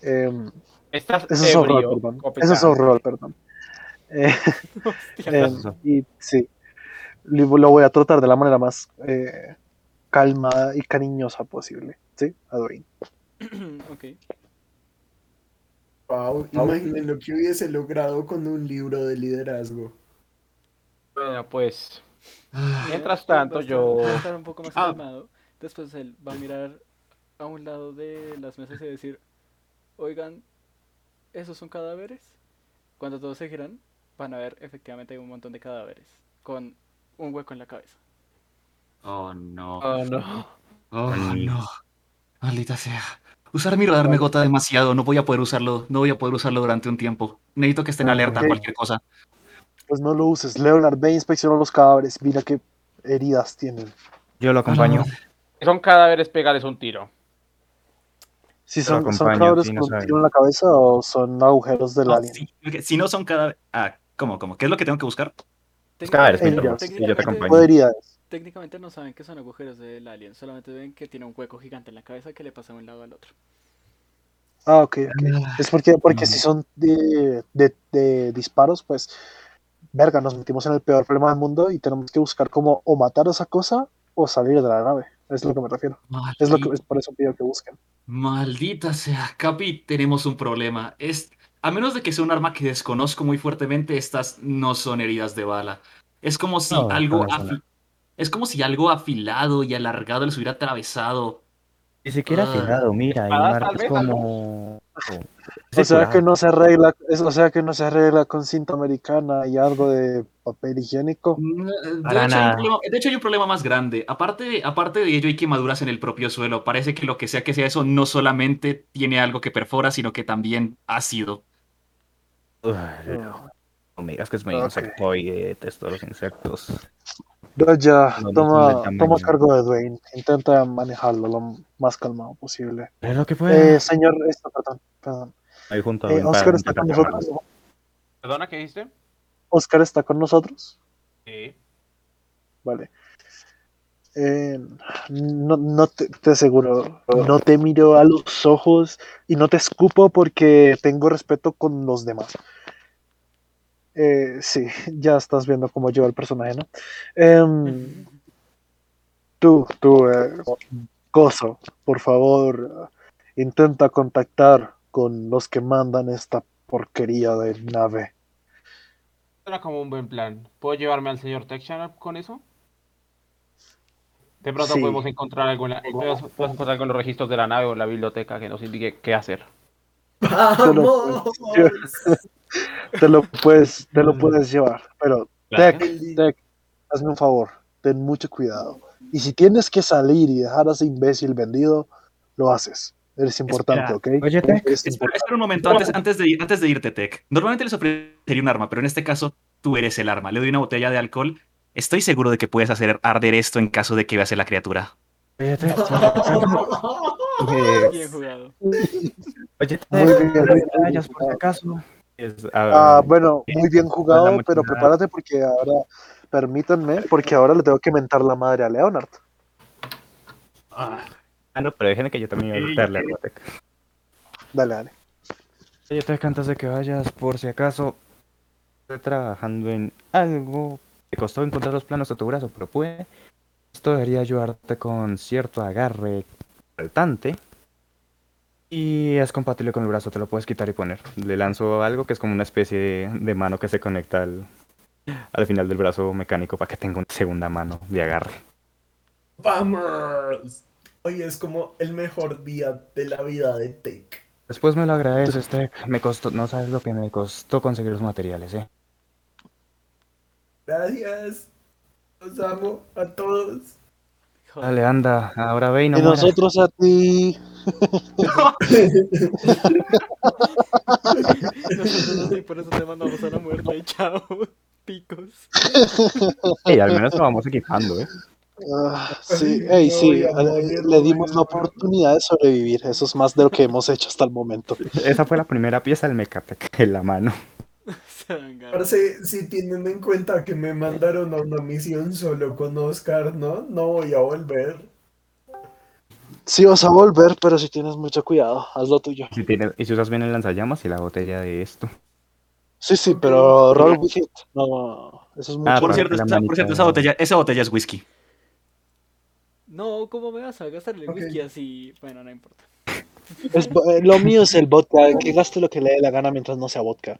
Em, Estás eso es horror, perdón. Eso es horror, perdón. Eh, Hostia. Em, y sí, lo voy a tratar de la manera más eh, calmada y cariñosa posible. ¿Sí? A ok. Wow, imaginen lo que hubiese logrado con un libro de liderazgo. Bueno, pues, Ah, mientras tanto estar- yo... va a estar un poco más Ah. calmado. Después él va a mirar a un lado de las mesas y decir, oigan, ¿esos son cadáveres? Cuando todos se giran, van a ver efectivamente un montón de cadáveres con un hueco en la cabeza. Oh, no. Oh, no. Oh, no. Maldita sea. Usar mi radar me gota demasiado. No voy a poder usarlo. No voy a poder usarlo durante un tiempo. Necesito que estén alerta a cualquier cosa. Pues no lo uses. Leonard, ve inspecciona los cadáveres. Mira qué heridas tienen. Yo lo acompaño. Si son cadáveres, pégales un tiro. Si son, cadáveres no con un sabe. tiro en la cabeza o son agujeros del No, alien. si, si no son cada... Ah, ¿cómo, cómo? ¿Qué es lo que tengo que buscar? Los cadáveres, mientras, y yo te acompaño. Técnicamente no saben que son agujeros del alien, solamente ven que tiene un hueco gigante en la cabeza que le pasa de un lado al otro. Ah, ok, ok. Es porque, porque no. si son de, de, de disparos, pues, verga, nos metimos en el peor problema del mundo y tenemos que buscar cómo o matar a esa cosa o salir de la nave. Es lo que me refiero. Es, lo que, es por eso pido que busquen. Maldita sea, Capi, tenemos un problema. Es, a menos de que sea un arma que desconozco muy fuertemente, estas no son heridas de bala. Es como si No, algo afi- es como si algo afilado y alargado les hubiera atravesado. Ni siquiera Ah. afilado, mira, marcas vez, como... O sea que no se arregla, es- o sea que no se arregla con cinta americana y algo de papel higiénico. Mm, De Para hecho, hay un nada. problema, de hecho, hay un problema más grande. Aparte, aparte de ello, hay quemaduras en el propio suelo. Parece que lo que sea que sea eso no solamente tiene algo que perfora, sino que también ácido. Uy, no. No me digas que es medio Ok. insectoide, detesto los insectos. ya, No, toma, toma cargo de Dwayne. Intenta manejarlo lo más calmado posible. Es lo que pueda. Eh, señor, esto, perdón, perdón. Ahí junto a Eh, Oscar está con nosotros. ¿Perdona, qué dijiste? Oscar está con nosotros. Sí. Vale. Eh, no, no te, aseguro, no te miro a los ojos y no te escupo porque tengo respeto con los demás. Eh, sí, ya estás viendo cómo lleva el personaje, ¿no? Em, tú, tú, eh, Coso, por favor, intenta contactar con los que mandan esta porquería de nave. Era como un buen plan. ¿Puedo llevarme al señor Texan con eso? De pronto Sí. podemos encontrar algo en la- podemos- podemos encontrar algo en los registros de la nave o en la biblioteca que nos indique qué hacer. ¡Vamos! Te lo puedes, te lo puedes llevar, pero Claro. Tech, Tech, hazme un favor, ten mucho cuidado. Y si tienes que salir y dejar a ese imbécil vendido, lo haces. Eres importante, ¿ok? Oye, Tech. Eres Espera, un momento, antes, antes, de, antes de irte, Tech. Normalmente les ofrecería un arma, pero en este caso tú eres el arma. Le doy una botella de alcohol. Estoy seguro de que puedes hacer arder esto en caso de que veas a la criatura. Oye, Bien jugado. Oye, Muy bien, te vayas por si acaso. Ah, ah, bueno, muy bien jugado, pero prepárate porque ahora, permítanme, porque ahora le tengo que mentar la madre a Leonard. ah, no, pero déjenme que yo también voy a darle a. Dale, dale. Oye, Tech, antes de que vayas, por si acaso, estoy trabajando en algo que costó encontrar los planos de tu brazo, pero pude. Esto debería ayudarte con cierto agarre saltante. Y es compatible con el brazo, te lo puedes quitar y poner. Le lanzo algo que es como una especie de, de mano que se conecta al, al final del brazo mecánico para que tenga una segunda mano de agarre. ¡Vamos! Hoy es como el mejor día de la vida de Tech. Después me lo agradeces, Tech. Me costó, no sabes lo que me costó conseguir los materiales, eh. Gracias. Los amo a todos. Dale, anda, ahora ve y no y mueras. nosotros a ti. Nosotros así, por eso te mandamos a la muerte. Chao. Picos. Ey, al menos lo vamos equipando, eh. Ah, sí, sí, eh, le dimos la oportunidad de sobrevivir. Eso es más de lo que hemos hecho hasta el momento. Esa fue la primera pieza del Mecatec en la mano. Parce, si tienen en cuenta que me mandaron a una misión solo con Oscar, ¿no? No voy a volver. Sí, vas a volver, pero si tienes mucho cuidado, haz lo tuyo. Si tienes, y si usas bien el lanzallamas y la botella de esto. Sí, sí, pero roll with it. No, eso es mucho. Ah, Por cierto, esa, por cierto esa, botella, esa botella es whisky. No, ¿cómo me vas a gastarle Ok. whisky así? Bueno, no importa. Es eh, lo mío es el vodka, que gaste lo que le dé la gana mientras no sea vodka.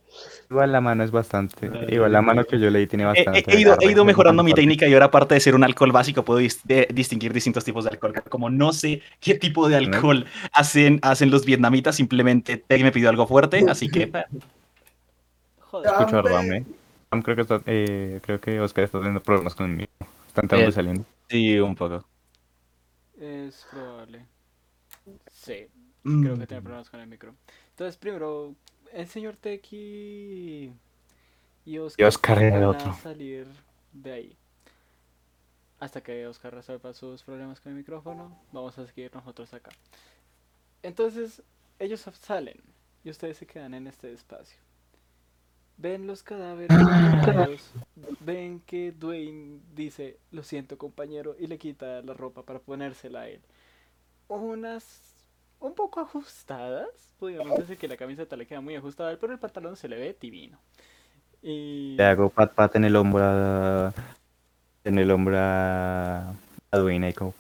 Igual la mano es bastante. Igual la mano que yo leí tiene bastante. he- he ido, he mejorando mi técnica y ahora aparte de ser un alcohol básico puedo dis- de- distinguir distintos tipos de alcohol. Como no sé qué tipo de alcohol hacen, hacen los vietnamitas, simplemente Tech me pidió algo fuerte, así que Joder. Escucho a. Ram, eh. Ram, creo que, está, eh, creo que Oscar está teniendo problemas con el mío. Está entrando y Eh. saliendo. sí, un poco. Es probable. Sí, Mm. creo que tiene problemas con el micro. Entonces, primero, el señor Teki y Oscar, Y van a otro. salir de ahí. Hasta que Oscar resuelva sus problemas con el micrófono, vamos a seguir nosotros acá. Entonces, ellos salen y ustedes se quedan en este espacio. Ven los cadáveres, ven que Dwayne dice, lo siento compañero, y le quita la ropa para ponérsela a él. Unas un poco ajustadas, podríamos decir que la camiseta le queda muy ajustada, pero el pantalón se le ve divino. Y... Le hago pat pat en el hombro a, en el hombro a, a Dwayne ahí como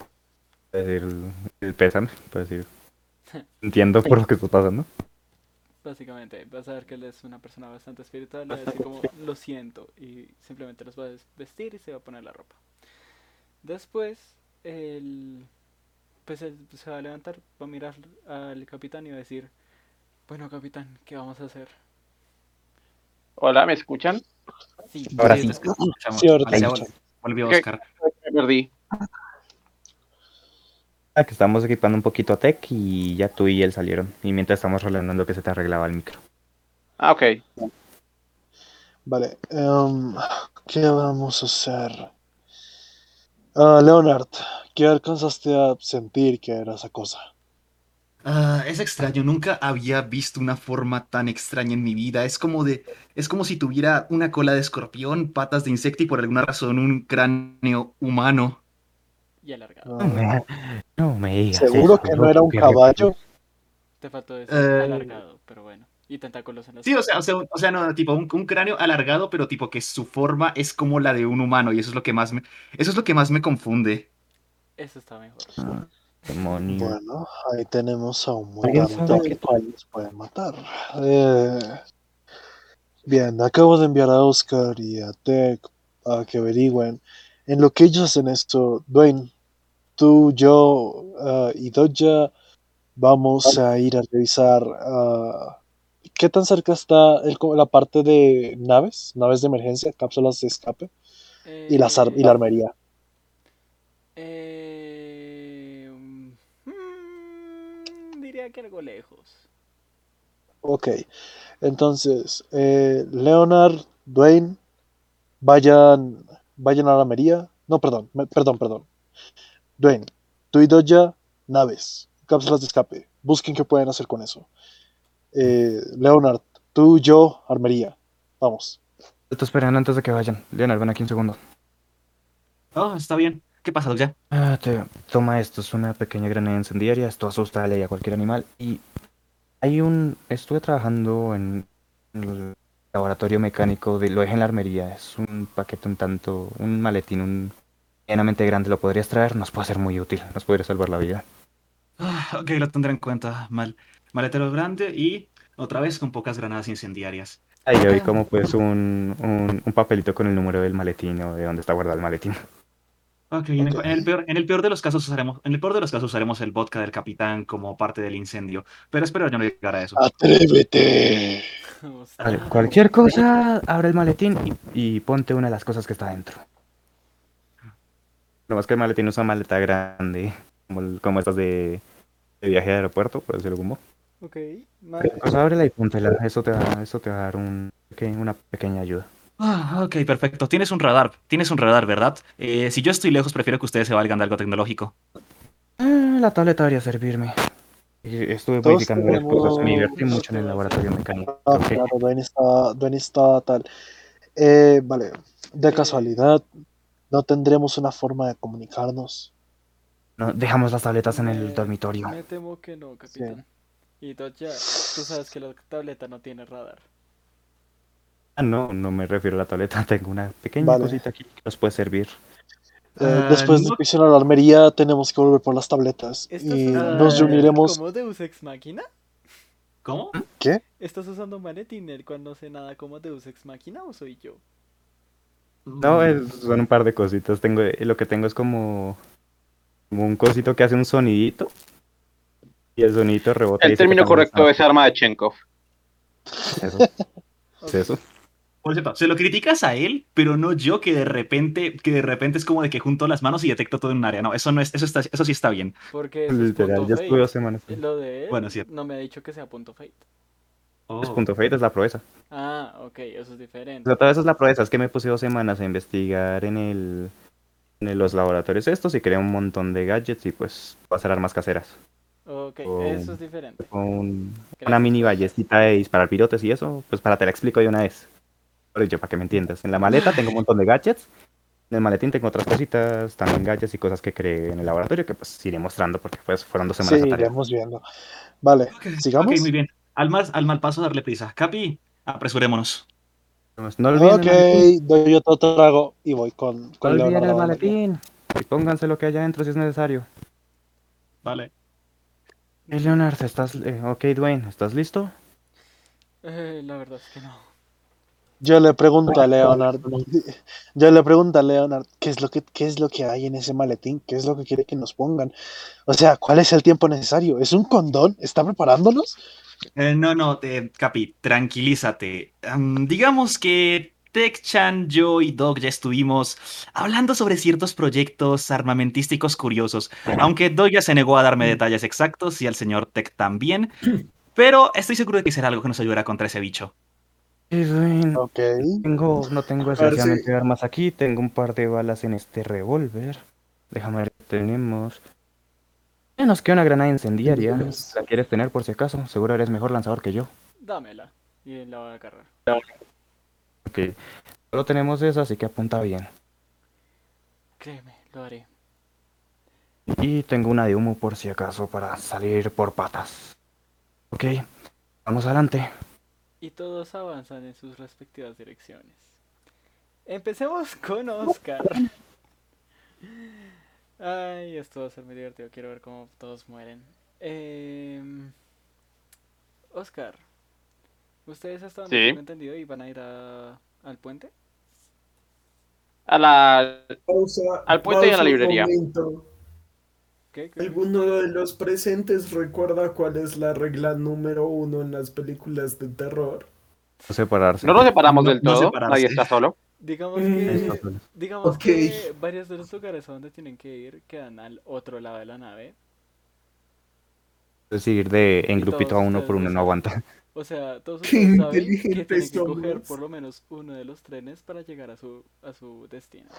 para decir el, el pésame, para decir entiendo por lo que está pasando. Básicamente, vas a ver que él es una persona bastante espiritual, le va a decir como, lo siento, y simplemente los va a vestir y se va a poner la ropa. Después, él, pues él se va a levantar, va a mirar al capitán y va a decir, bueno capitán, ¿qué vamos a hacer? Hola, ¿me escuchan? Sí, Ahora Sí, sí. volvió. Oscar. Me perdí. Ah, que estamos equipando un poquito a Tech y ya tú y él salieron. Y mientras estamos rellenando que se te arreglaba el micro. Ah, ok. Vale, em, ¿qué vamos a hacer? Ah, Leonard, ¿qué alcanzaste a sentir que era esa cosa? Ah, es extraño, nunca había visto una forma tan extraña en mi vida. Es como de, es como si tuviera una cola de escorpión, patas de insecto y por alguna razón un cráneo humano. y alargado. No me, no me digas ¿Seguro eso, que no era un caballo? Te faltó decir Eh. alargado, pero bueno. Y tentáculos en las Sí, o sea, o sea, o sea, no, tipo un, un cráneo alargado, pero tipo que su forma es como la de un humano y eso es lo que más me, eso es lo que más me confunde. Eso está mejor. Ah, demonio. Bueno, ahí tenemos a un ¿Alguien mutante cual nos pueden matar. Eh, bien, acabo de enviar a Oscar y a Tech a que averigüen. En lo que ellos hacen esto, Dwayne, tú, yo ah, y Doja vamos a ir a revisar ah, qué tan cerca está el, la parte de naves, naves de emergencia, cápsulas de escape y, las ar- y la armería. Eh, mm, diría que algo lejos. Ok, entonces, eh, Leonard, Dwayne, vayan, vayan a la armería. No, perdón, me- perdón, perdón. Dwayne, tú y Doja, naves, cápsulas de escape. Busquen qué pueden hacer con eso. Eh, Leonard, tú, yo, armería. Vamos. Te estoy esperando antes de que vayan. Leonard, ven aquí un segundo. Oh, está bien. ¿Qué pasa, ya? Ah, te- toma esto, es una pequeña granada incendiaria, esto asusta a ley a cualquier animal. Y hay un... Estuve trabajando en el laboratorio mecánico, de, lo dejé en la armería, es un paquete un tanto, un maletín, un medianamente grande, lo podrías traer, nos puede ser muy útil, nos podría salvar la vida. Ah, ok, lo tendré en cuenta. Mal, maletero grande y otra vez con pocas granadas incendiarias. Ahí hay como pues un, un, un papelito con el número del maletín o de dónde está guardado el maletín. Ok, en el, Ok. en el peor, en el peor de los casos usaremos, en el peor de los casos usaremos el vodka del capitán como parte del incendio. Pero espero ya no llegar a eso. Atrévete. Vale, cualquier cosa, abre el maletín y, y ponte una de las cosas que está dentro. Lo más que el maletín es una maleta grande, como, como estas de, de viaje de aeropuerto, por decirlo como. Ok. Cualquier cosa, ábrela y póntela, eso te va, eso te va a dar un, una pequeña ayuda. Ah, ok, perfecto. Tienes un radar, tienes un radar, ¿verdad? Eh, si yo estoy lejos, prefiero que ustedes se valgan de algo tecnológico. Ah, la tableta debería servirme. Estuve modificando varias cosas, me divertí mucho en el laboratorio mecánico. Ah, Ok. claro, Dwayne está, Dwayne está tal. Eh, vale, de casualidad, ¿no tendremos una forma de comunicarnos? No, dejamos las tabletas en el dormitorio. Me temo que no, capitán. Y Dodja, tú sabes que la tableta no tiene radar. Ah, no, no me refiero a la tableta, tengo una pequeña Vale. cosita aquí que nos puede servir. Eh, Ah, después no- de que la armería, tenemos que volver por las tabletas ¿Estás y nos reuniremos. como Deus Ex Máquina? ¿Cómo? ¿Qué? ¿Estás usando maletín el cual no sé nada como Deus Ex Máquina o soy yo? No, es- son un par de cositas. Tengo, eh, lo que tengo es como, como un cosito que hace un sonidito. Y el sonidito rebota. El término correcto es arma de Chenkov. Eso, es eso. Por cierto, se lo criticas a él, pero no yo que de repente, que de repente es como de que junto las manos y detecto todo en un área. No, eso no es, eso está, eso sí está bien. Porque eso es Literal, punto ya fate. estuve dos semanas. Lo de él Bueno, cierto. no me ha dicho que sea punto fate. Oh. Es punto fate, es la proeza. Ah, ok, eso es O diferente. sea, toda eso es la proeza. Es que me puse dos semanas a investigar en el en los laboratorios estos y creé un montón de gadgets y pues va a ser armas caseras. Ok, Oh. eso es diferente. Con una mini ballestita de disparar pirotes y eso, pues para te la explico de una vez. Pero yo, para que me entiendas. En la maleta tengo un montón de gadgets. En el maletín tengo otras cositas, también gadgets y cosas que creé en el laboratorio que pues iré mostrando porque pues fueron dos semanas Sí, iremos viendo. Vale, Ok, sigamos. ok, muy bien. Al, más, al mal paso darle prisa. Capi, apresurémonos. No olviden Ok, doy otro trago y voy con, No con olviden Leonardo. el maletín. Y pónganse lo que hay adentro si es necesario. Vale. Eh, Leonard, ¿estás... eh, ok, Dwayne, ¿estás listo? Eh, la verdad es que no. Yo le pregunto a Leonard, yo le pregunto a Leonard, ¿qué es lo que, qué es lo que hay en ese maletín? ¿Qué es lo que quiere que nos pongan? O sea, ¿cuál es el tiempo necesario? ¿Es un condón? ¿Está preparándonos? Eh, no, no, eh, Capi, tranquilízate. Am, digamos que Tech-chan, yo y Doc ya estuvimos hablando sobre ciertos proyectos armamentísticos curiosos, aunque Doc ya se negó a darme detalles exactos y al señor Tech también, pero estoy seguro de que será algo que nos ayudará contra ese bicho. Sí, Dwayne. Ok. Tengo, no tengo esencialmente armas aquí, tengo un par de balas en este revólver. Déjame ver tenemos. Eh, nos queda una granada incendiaria. ¿La quieres tener por si acaso? Seguro eres mejor lanzador que yo. Dámela. Y la voy a agarrar. Ok. Solo tenemos esa, así que apunta bien. Créeme, lo haré. Y tengo una de humo por si acaso para salir por patas. Ok, vamos adelante. Y todos avanzan en sus respectivas direcciones. Empecemos con Oscar. Ay, esto va a ser muy divertido. Quiero ver cómo todos mueren. Em, Oscar, ¿ustedes hasta donde Sí. tengo entendido y van a ir a- al puente? A la... Pausa, Al puente y a la librería. momento. ¿Qué? ¿Qué? ¿Alguno de los presentes recuerda cuál es la regla número uno en las películas de terror? No separarse. No nos separamos No- del no todo, nadie está solo. Digamos Mm. que, digamos que varios de los lugares a donde tienen que ir quedan al otro lado de la nave. Entonces, ir de en Y grupito a uno por uno no aguanta. O sea, todos ustedes saben que tienen que coger somos. por lo menos uno de los trenes para llegar a su, a su destino.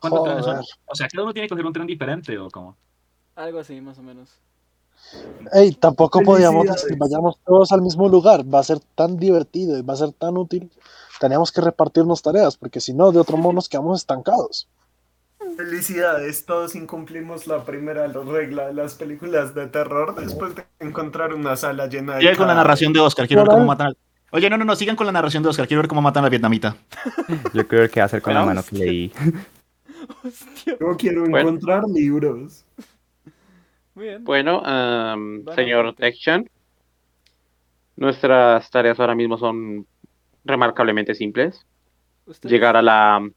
¿Cuántos trenes son? O sea, cada uno tiene que coger un tren diferente o cómo. Algo así, más o menos. Ey, tampoco podíamos decir, vayamos todos al mismo lugar, va a ser tan divertido y va a ser tan útil. Teníamos que repartirnos tareas, porque si no, de otro modo nos quedamos estancados. Felicidades, todos incumplimos la primera regla de las películas de terror después de encontrar una sala llena de... Sigan con la narración de Oscar, quiero ver cómo matan al... Oye, no, no, no, sigan con la narración de Oscar, quiero ver cómo matan al vietnamita. Yo creo que va a hacer con la mano que leí. Hostia. Yo quiero Bueno. encontrar libros. Muy bien. Bueno, Van señor. Tection, nuestras tareas ahora mismo son remarcablemente simples. Llegar a la...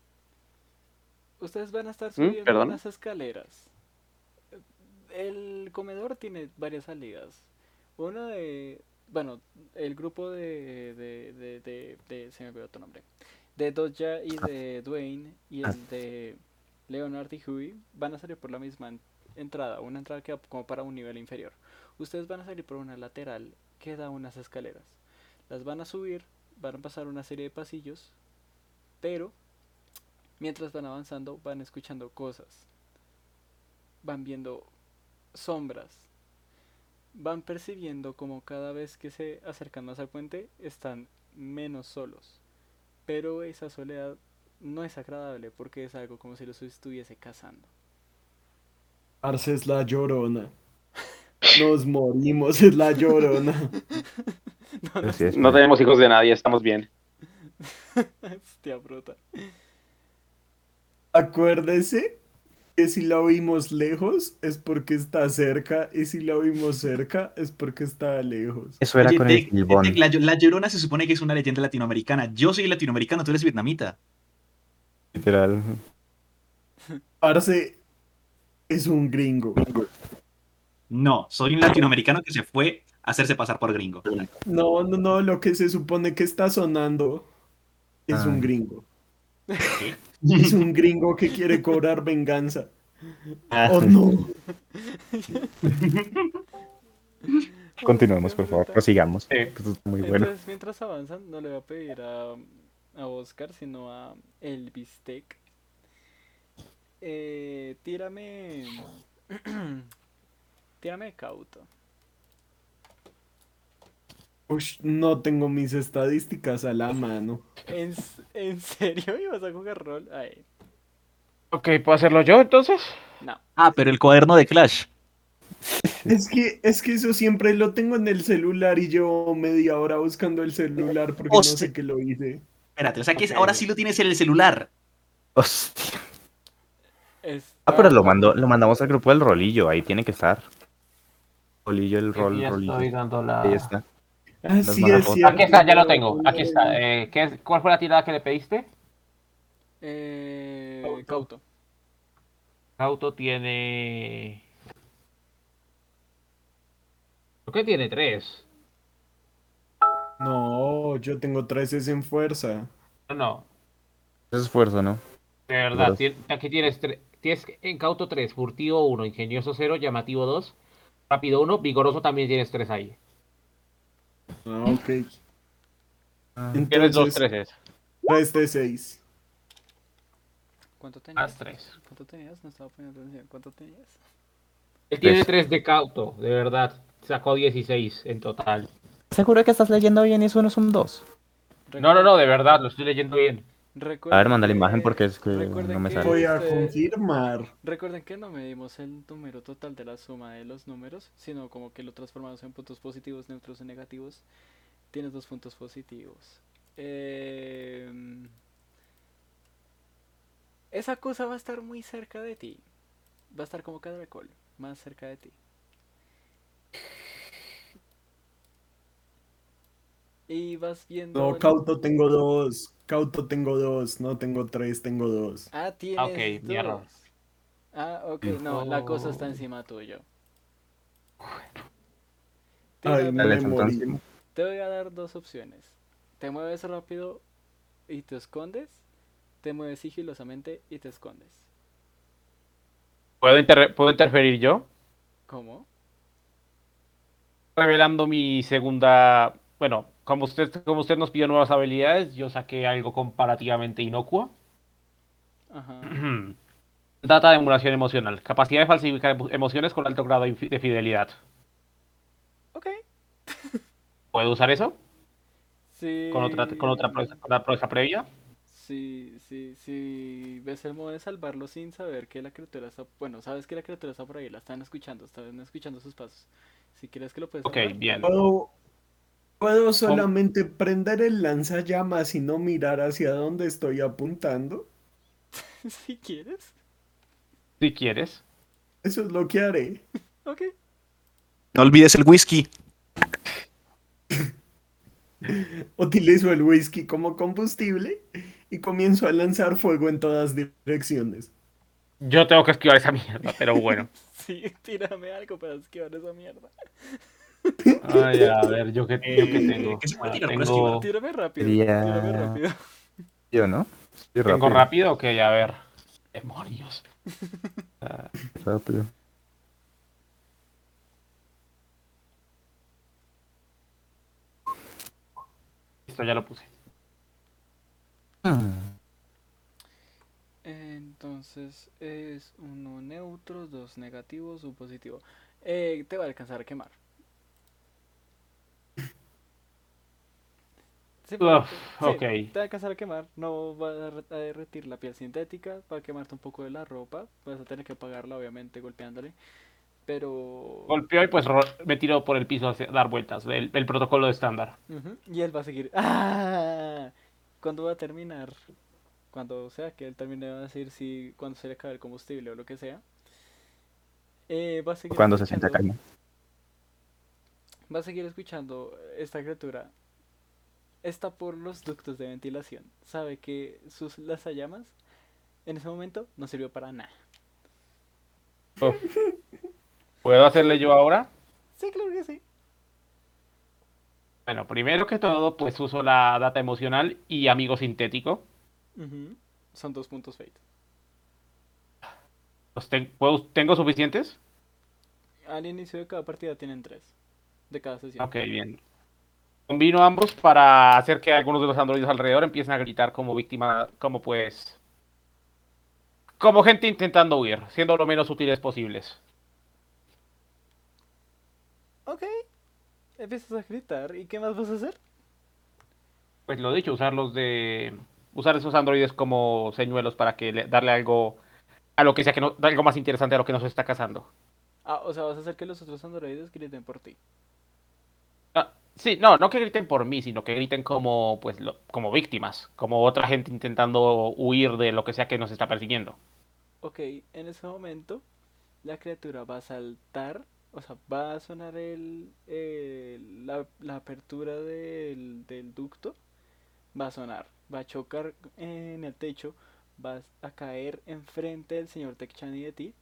ustedes van a estar ¿Mm? subiendo unas escaleras. El comedor tiene varias salidas. Una de... Bueno, el grupo de... de, de, de, de- se me olvidó tu nombre. De Dodja y de Dwayne y Ah. el de Leonard y Huey van a salir por la misma en- entrada. Una entrada que como para un nivel inferior. Ustedes van a salir por una lateral que da unas escaleras. Las van a subir, van a pasar una serie de pasillos, pero mientras van avanzando van escuchando cosas. Van viendo sombras. Van percibiendo como cada vez que se acercan más al puente están menos solos. Pero esa soledad no es agradable porque es algo como si los estuviese cazando. Arce es la llorona. Nos morimos, es la llorona. No, no, tenemos hijos de nadie, estamos bien. hostia bruta. Acuérdese que si la oímos lejos es porque está cerca y si la oímos cerca es porque está lejos. Eso era Oye, con el. Tec, la, la Llorona se supone que es una leyenda latinoamericana. Yo soy latinoamericano, tú eres vietnamita. Literal. Arce es un gringo. No, soy un latinoamericano que se fue a hacerse pasar por gringo. No, no, no, lo que se supone que está sonando es Ah. un gringo. Es un gringo que quiere cobrar venganza. Ah. Oh no. Continuemos, por favor, prosigamos. Sí. Esto es muy bueno. Entonces, mientras avanzan, no le voy a pedir a, a Oscar, sino a el bistec. Eh, tírame. tírame cauto. Ush, no tengo mis estadísticas a la mano. ¿En, ¿En serio ibas a jugar rol? Ay, Ok, ¿puedo hacerlo yo entonces? no. Ah, pero el cuaderno de Clash. Es que, es que eso siempre lo tengo en el celular y llevo media hora buscando el celular porque no sé qué lo hice. Espérate, o sea que ahora sí lo tienes en el celular. Hostia. Ah, pero lo, mandó, lo mandamos al grupo del rolillo, ahí tiene que estar. Rolillo, el rol, rolillo. estoy dando la... Ahí está. Así malas es cierto. Aquí está, ya lo tengo. Aquí está. Eh, ¿qué es- ¿Cuál fue la tirada que le pediste? Eh, Cauto. cauto. Auto tiene... Creo que tiene tres. No, yo tengo 13 en fuerza. No, no. Es esfuerzo, ¿no? De verdad, tien- aquí tienes, tre- tienes en cauto 3, furtivo 1, ingenioso 0, llamativo 2, rápido 1, vigoroso también tienes 3 ahí. Ah, ok. Tienes dos Entonces, 3 3 de 6. ¿Cuánto tenías? Más 3. ¿Cuánto tenías? No estaba poniendo atención. ¿Cuánto tenías? Él tiene Tres. 3 de cauto, de verdad. Sacó 16 en total. ¿Seguro que estás leyendo bien y eso no es un 2? No, no, no, de verdad, lo estoy leyendo bien. A ver, manda la Recuerden imagen que- porque es que recuerden no me que- sale. Voy a Este- confirmar. Recuerden que no medimos el número total de la suma de los números, sino como que lo transformamos en puntos positivos, neutros y negativos. Tienes dos puntos positivos. Em, esa cosa va a estar muy cerca de ti. Va a estar como caracol, más cerca de ti. Y vas viendo... No, el- Cauto tengo dos. Cauto tengo dos. No tengo tres, tengo dos. Ah, tienes ok, mi error. dos. Ah, ok, no, la cosa está encima tuyo. Ay, Dale, me morí. entonces. Te voy a dar dos opciones. Te mueves rápido y te escondes. Te mueves sigilosamente y te escondes. ¿Puedo, inter- ¿Puedo interferir yo? ¿Cómo? Revelando mi segunda. Bueno, como usted, como usted nos pidió nuevas habilidades, yo saqué algo comparativamente inocuo. Ajá. Data de emulación emocional. Capacidad de falsificar emo- emociones con alto grado de fidelidad. Ok. ¿Puedo usar eso? Sí. ¿Con otra, con otra proeza, con la proeza previa? Sí, sí, sí. Ves el modo de salvarlo sin saber que la criatura está. Bueno, sabes que la criatura está por ahí. La están escuchando. Están escuchando sus pasos. Si quieres que lo puedes. Ok, salvar. bien. ¿Puedo, puedo solamente prender el lanzallamas y no mirar hacia dónde estoy apuntando? si quieres. Si quieres. Eso es lo que haré. Ok. No olvides el whisky. Utilizo el whisky como combustible y comienzo a lanzar fuego en todas direcciones. Yo tengo que esquivar esa mierda, pero bueno. Sí, tírame algo para esquivar esa mierda. Ay, a ver, yo qué, yo qué Eh, tengo. ¿qué se puede Ah, tirar para tengo, Tírame rápido. Tírame rápido. Yo, ¿no? Tengo rápido, ok, a ver. Demonios. Ah, rápido. Esto ya lo puse. Entonces es uno neutro, dos negativos, un positivo. Eh, te va a alcanzar a quemar. Simplemente- sí, ok. Te va a alcanzar a quemar. No va a derre- a derretir la piel sintética. Va a quemarte un poco de la ropa. Vas a tener que apagarla, obviamente, golpeándole. Pero. Golpeo y pues me tiro por el piso a dar vueltas. El, el protocolo estándar. Y él va a seguir. ¡Ah! ¿Cuándo va a terminar? Cuando sea que él termine va a decir si cuando se le acabe el combustible o lo que sea. Eh, va a seguir Cuando se sienta calma. Va a seguir escuchando esta criatura. Está por los ductos de ventilación. Sabe que sus lanzallamas en ese momento no sirvió para nada. Uf. ¿Puedo hacerle yo ahora? Sí, claro que sí. Bueno, primero que todo, pues uso la data emocional y amigo sintético. Son dos puntos fate. Los ten- ¿puedo- ¿Tengo suficientes? Al inicio de cada partida tienen tres. De cada sesión. Ok, bien. Combino ambos para hacer que algunos de los androides alrededor empiecen a gritar como víctima, como pues... Como gente intentando huir, siendo lo menos útiles posibles. Ok. Empiezas a gritar. ¿Y qué más vas a hacer? Pues lo dicho, usarlos de... Usar esos androides como señuelos para que le- darle algo a lo que sea que no, algo más interesante a lo que nos está cazando. Ah, o sea, vas a hacer que los otros androides griten por ti. Sí, no, no que griten por mí, sino que griten como, pues, lo- como víctimas, como otra gente intentando huir de lo que sea que nos está persiguiendo. Ok, en ese momento la criatura va a saltar, o sea, va a sonar el, el- la, la apertura del, del ducto, va a sonar, va a chocar en el techo, va a caer enfrente del señor Tekchan y de ti,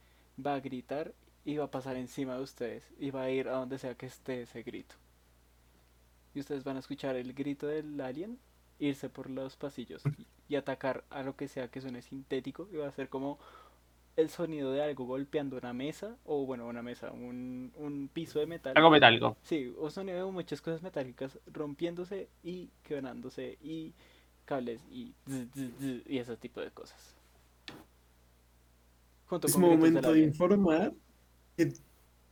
va a gritar y va a pasar encima de ustedes y va a ir a donde sea que esté ese grito. Y ustedes van a escuchar el grito del alien irse por los pasillos y, y atacar a lo que sea que suene sintético y va a ser como el sonido de algo golpeando una mesa o bueno una mesa un, un piso de metal. Algo metálico. sí un sonido de muchas cosas metálicas rompiéndose y quebrándose y cables y zzz, zzz, y ese tipo de cosas. Junto Es momento de informar que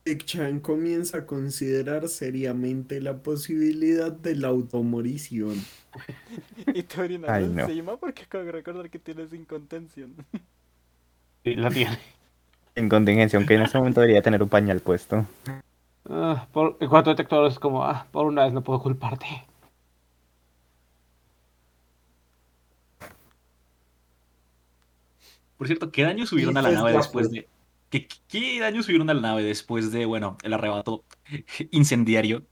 Chan comienza a considerar seriamente la posibilidad de la automorición. Y te Ay, no. encima porque acabo de recordar que tienes incontención. Sí, la tiene. En contingencia, aunque en este momento debería tener un pañal puesto. Ah, por, en cuanto a detectores es como, ah, por una vez no puedo culparte. Por cierto, ¿qué daño subieron a la es nave después de. ¿Qué, qué daño subieron a la nave después de, bueno, el arrebato incendiario?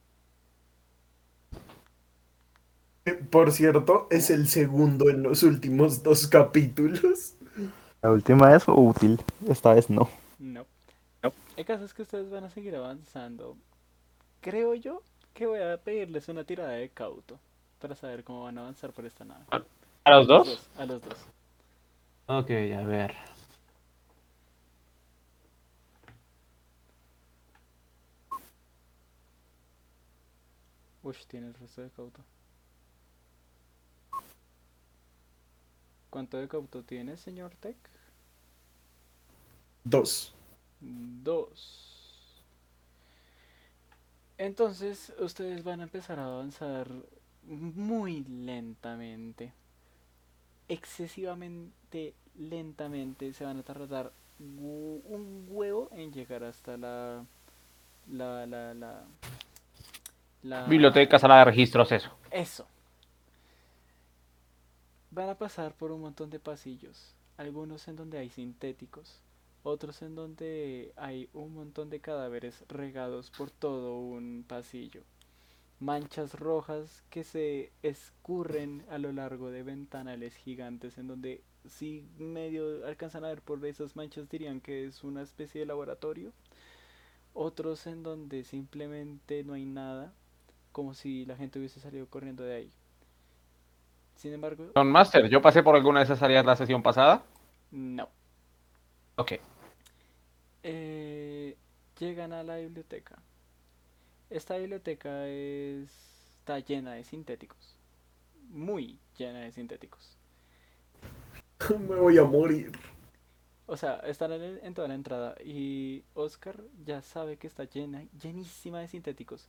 Eh, Por cierto, es el segundo en los últimos dos capítulos. La última vez fue útil, esta vez no. No. El caso es que ustedes van a seguir avanzando. Creo yo que voy a pedirles una tirada de cauto para saber cómo van a avanzar por esta nave. ¿A los dos? A los dos. Ok, a ver. Uy, tiene el resto de cauto. ¿Cuánto de cauto tiene, señor Tech? Dos. Dos. Entonces, ustedes van a empezar a avanzar muy lentamente. Excesivamente lentamente. Se van a tardar un huevo en llegar hasta la. La. La. La. La Biblioteca, sala de registros, eso. eso. Van a pasar por un montón de pasillos, algunos en donde hay sintéticos, otros en donde hay un montón de cadáveres regados por todo un pasillo. Manchas rojas que se escurren a lo largo de ventanales gigantes en donde si medio alcanzan a ver por esas manchas dirían que es una especie de laboratorio. Otros en donde simplemente no hay nada, como si la gente hubiese salido corriendo de ahí. Sin embargo, Don Master, yo pasé por alguna de esas áreas la sesión pasada. no. Ok. Eh, llegan a la biblioteca. Esta biblioteca es- está llena de sintéticos. Muy llena de sintéticos. Me voy a morir. O sea, están en, en toda la entrada y Oscar ya sabe que está llena, llenísima de sintéticos.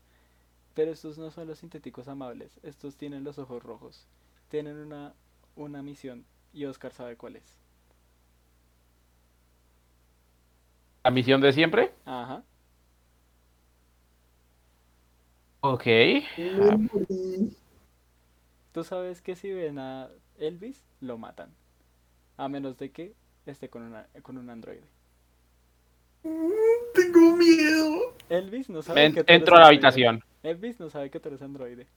Pero estos no son los sintéticos amables. Estos tienen los ojos rojos. Tienen una, una misión y Oscar sabe cuál es. La misión de siempre. Ajá. Ok. Tú sabes que si ven a Elvis, lo matan. A menos de que esté con, una, con un androide. Tengo miedo. Elvis no sabe En- que entro a la androide. habitación. Elvis no sabe que tú eres androide.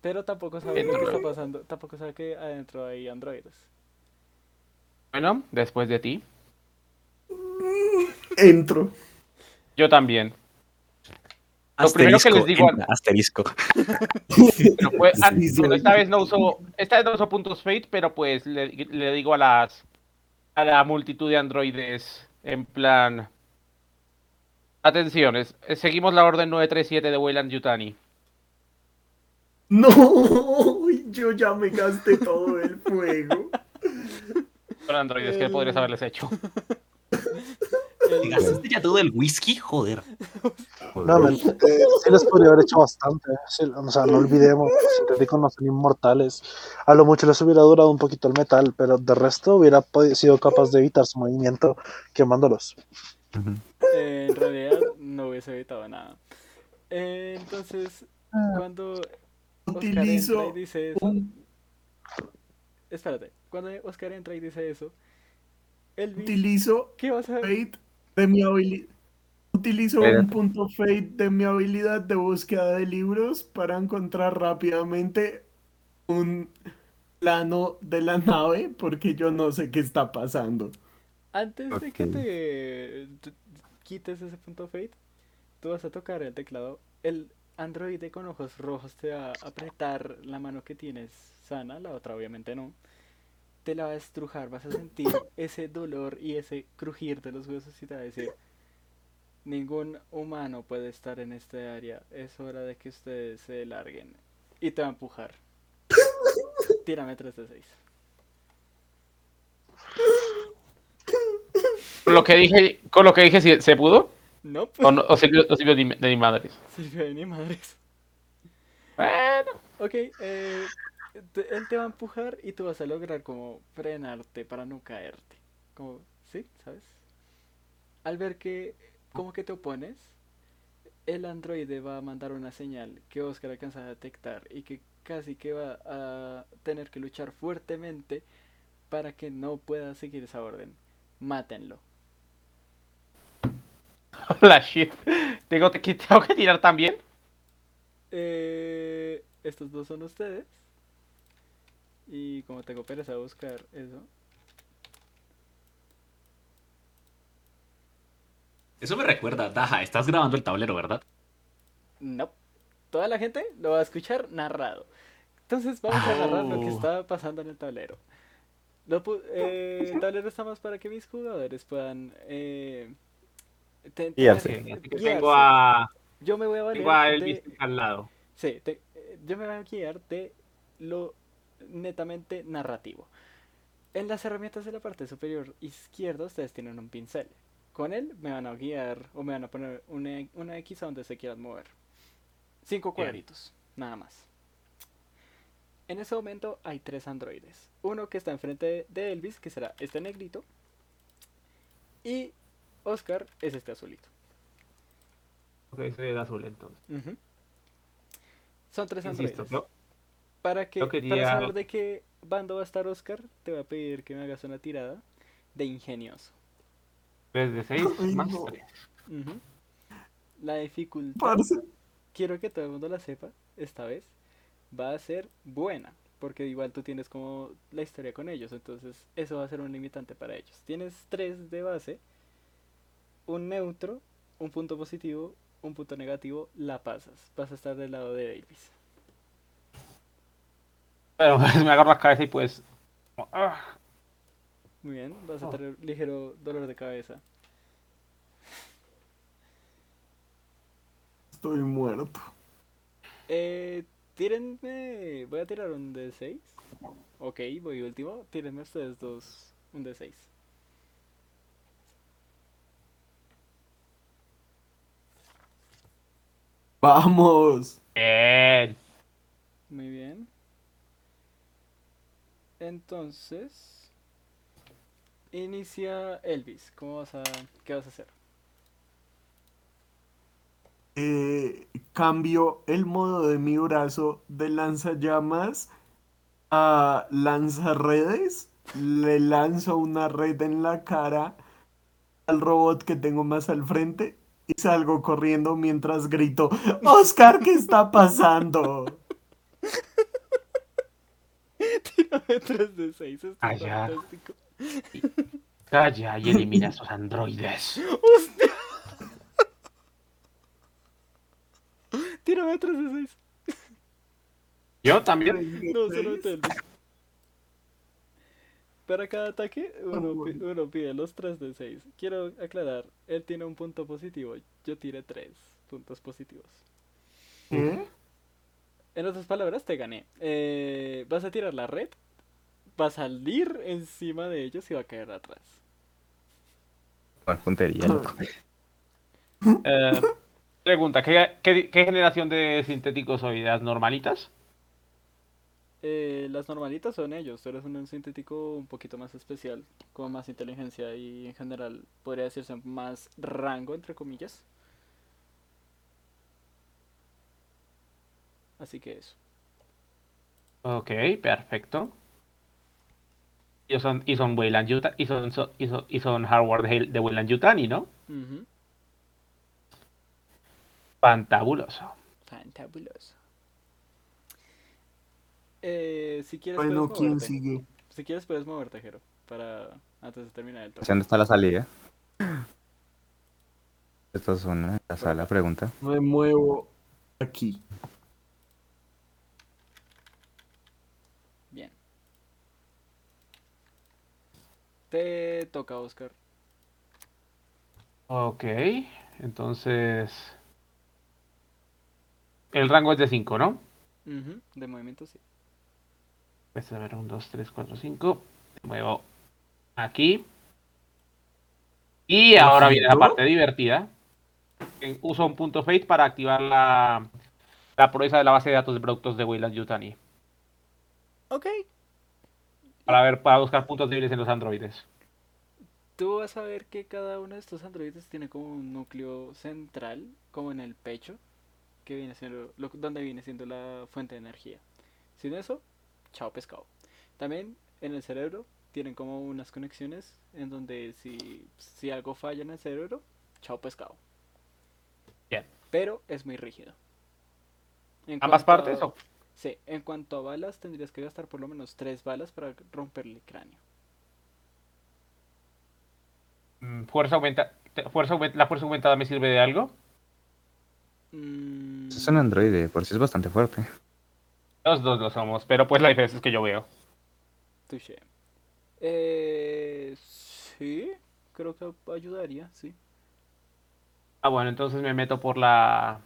Pero tampoco sabe lo que Entro. está pasando. Tampoco sabe que adentro hay androides. Bueno, después de ti. Entro. Yo también. Lo primero que les digo asterisco. Pero, pues, esta vez no uso, esta vez no uso puntos fate, pero pues le, le digo a las a la multitud de androides en plan atenciones, seguimos la orden 937 de Weyland Yutani. No, yo ya me gasté todo el fuego. Son androides que podrías haberles hecho. ¿Te gastaste ya todo el whisky? Joder. No, men, eh, sí les podría haber hecho bastante. sí, o sea, no olvidemos, los sintéticos no son inmortales. A lo mucho les hubiera durado un poquito el metal, pero de resto hubiera sido capaz de evitar su movimiento quemándolos. Eh, en realidad hubiese evitado nada. Eh, entonces, cuando Oscar entra Utilizo y dice eso, un, espérate, cuando Oscar entra y dice eso, Elvis, utilizo ¿qué vas a fate de mi habilidad. Utilizo Espérate. un punto fate de mi habilidad de búsqueda de libros para encontrar rápidamente un plano de la nave porque yo no sé qué está pasando. Antes de que te, quites ese punto fate, tú vas a tocar el teclado. El androide con ojos rojos te va a apretar la mano que tienes sana, la otra obviamente no. Te la va a estrujar, vas a sentir ese dolor y ese crujir de los huesos y te va a decir, ningún humano puede estar en este área, es hora de que ustedes se larguen. Y te va a empujar. Tírame 3 de 6. Con lo que dije, con lo que dije, ¿sí- ¿se pudo? No, O, no, o sirvió, o sirvió de, mi- de mi madre. sirvió de ni madres. Bueno, Ok, eh, él te va a empujar y tú vas a lograr como frenarte para no caerte. Como, ¿sí? ¿Sabes? Al ver que como que te opones, el androide va a mandar una señal que Oscar alcanza a detectar y que casi que va a tener que luchar fuertemente para que no pueda seguir esa orden. Mátenlo. hola shit. Tengo que, tengo que tirar también. Eh, estos dos son ustedes. Y como tengo pereza de buscar eso. Eso me recuerda, Daja, estás grabando el tablero, ¿verdad? No. Toda la gente lo va a escuchar narrado. Entonces vamos a narrar lo que Oh. está pasando en el tablero. Eh, el tablero está más para que mis jugadores puedan eh, te- Guiarse. Así que guiarse. tengo a, Yo me voy a valer tengo a de- Elvis al lado. Sí, te- yo me voy a guiar de lo netamente narrativo. En las herramientas de la parte superior izquierda ustedes tienen un pincel. Con él me van a guiar o me van a poner una, una X a donde se quieran mover. Cinco Bien. cuadritos, nada más. En ese momento hay tres androides. Uno que está enfrente de- de Elvis, que será este negrito. Y Oscar es este azulito. Ok, soy el azul entonces. Son tres Insisto, androides. yo- Para que para quería- saber de qué bando va a estar Oscar, te voy a pedir que me hagas una tirada de ingenioso. 3 de 6 Ay, más no. 3. Ujú. La dificultad, Parce, quiero que todo el mundo la sepa, esta vez, va a ser buena, porque igual tú tienes como la historia con ellos, entonces eso va a ser un limitante para ellos. Tienes tres de base, un neutro, un punto positivo, un punto negativo, la pasas. Vas a estar del lado de Davis. Pero pues, me agarro la cabeza y pues. ah, Muy bien, vas a Oh. tener ligero dolor de cabeza. estoy muerto. Eh, tírenme. Voy a tirar un D6. Ok, voy último. Tírenme ustedes dos un D6. Vamos. Bien. Muy bien. Entonces. Inicia Elvis. ¿Cómo vas a. ¿Qué vas a hacer? Eh, cambio el modo de mi brazo de lanzallamas a lanzarredes. Le lanzo una red en la cara al robot que tengo más al frente y salgo corriendo mientras grito, Oscar, ¿qué está pasando? Tírame 3 de 6. Esto Ah, es fantástico. Calla y elimina a esos androides. ¡Hostia! Tírame 3 de 6. Yo también. No, solamente Elvis. Para cada ataque, uno, bueno. uno pide los 3 de 6. Quiero aclarar, él tiene un punto positivo, yo tiré 3 puntos positivos. En otras palabras, te gané. Eh, vas a tirar la red, va a salir encima de ellos y va a caer atrás. Puntería, loco. Eh, pregunta: ¿qué, qué, qué generación de sintéticos soy? ¿De las normalitas? Eh, las normalitas son ellos, tú eres un sintético un poquito más especial, con más inteligencia y en general podría decirse más rango, entre comillas. Así que eso. Ok, perfecto. Y son, y son Weyland Yuta, y son, y son, y son hardware de, de Weyland Yutani, ¿no? Fantabuloso. Fantabuloso. Eh, si quieres Bueno, puedes ¿quién moverte. sigue? Si quieres puedes moverte, Jero, para antes de terminar el turno. ¿Dónde está la salida? Esta es una, la la pregunta. Me muevo aquí. Bien. Te toca, Oscar. Ok, entonces. El rango es de 5, ¿no? De movimiento, sí. Pues a ver, 1, 2, 3, 4, 5. Muevo aquí. Y ahora viene la parte divertida. uso un punto Fate para activar la, la proeza de la base de datos de productos de Wayland Yutani. Ok. Para ver, para buscar puntos débiles en los androides. Tú vas a ver que cada uno de estos androides tiene como un núcleo central, como en el pecho, que viene siendo, lo- donde viene siendo la fuente de energía. Sin eso, chao pescado. También en el cerebro tienen como unas conexiones en donde si, si algo falla en el cerebro, chao pescado. Bien. Pero es muy rígido. En ¿Ambas partes? a- o- Sí, en cuanto a balas, tendrías que gastar por lo menos tres balas para romperle el cráneo. mm, fuerza aumenta, fuerza aument- ¿La fuerza aumentada me sirve de algo? Mm, Es un androide, por si es bastante fuerte. Los dos lo somos, pero pues la diferencia es que yo veo. touché. Eh, sí, creo que ayudaría, sí. Ah, bueno, entonces me meto por la.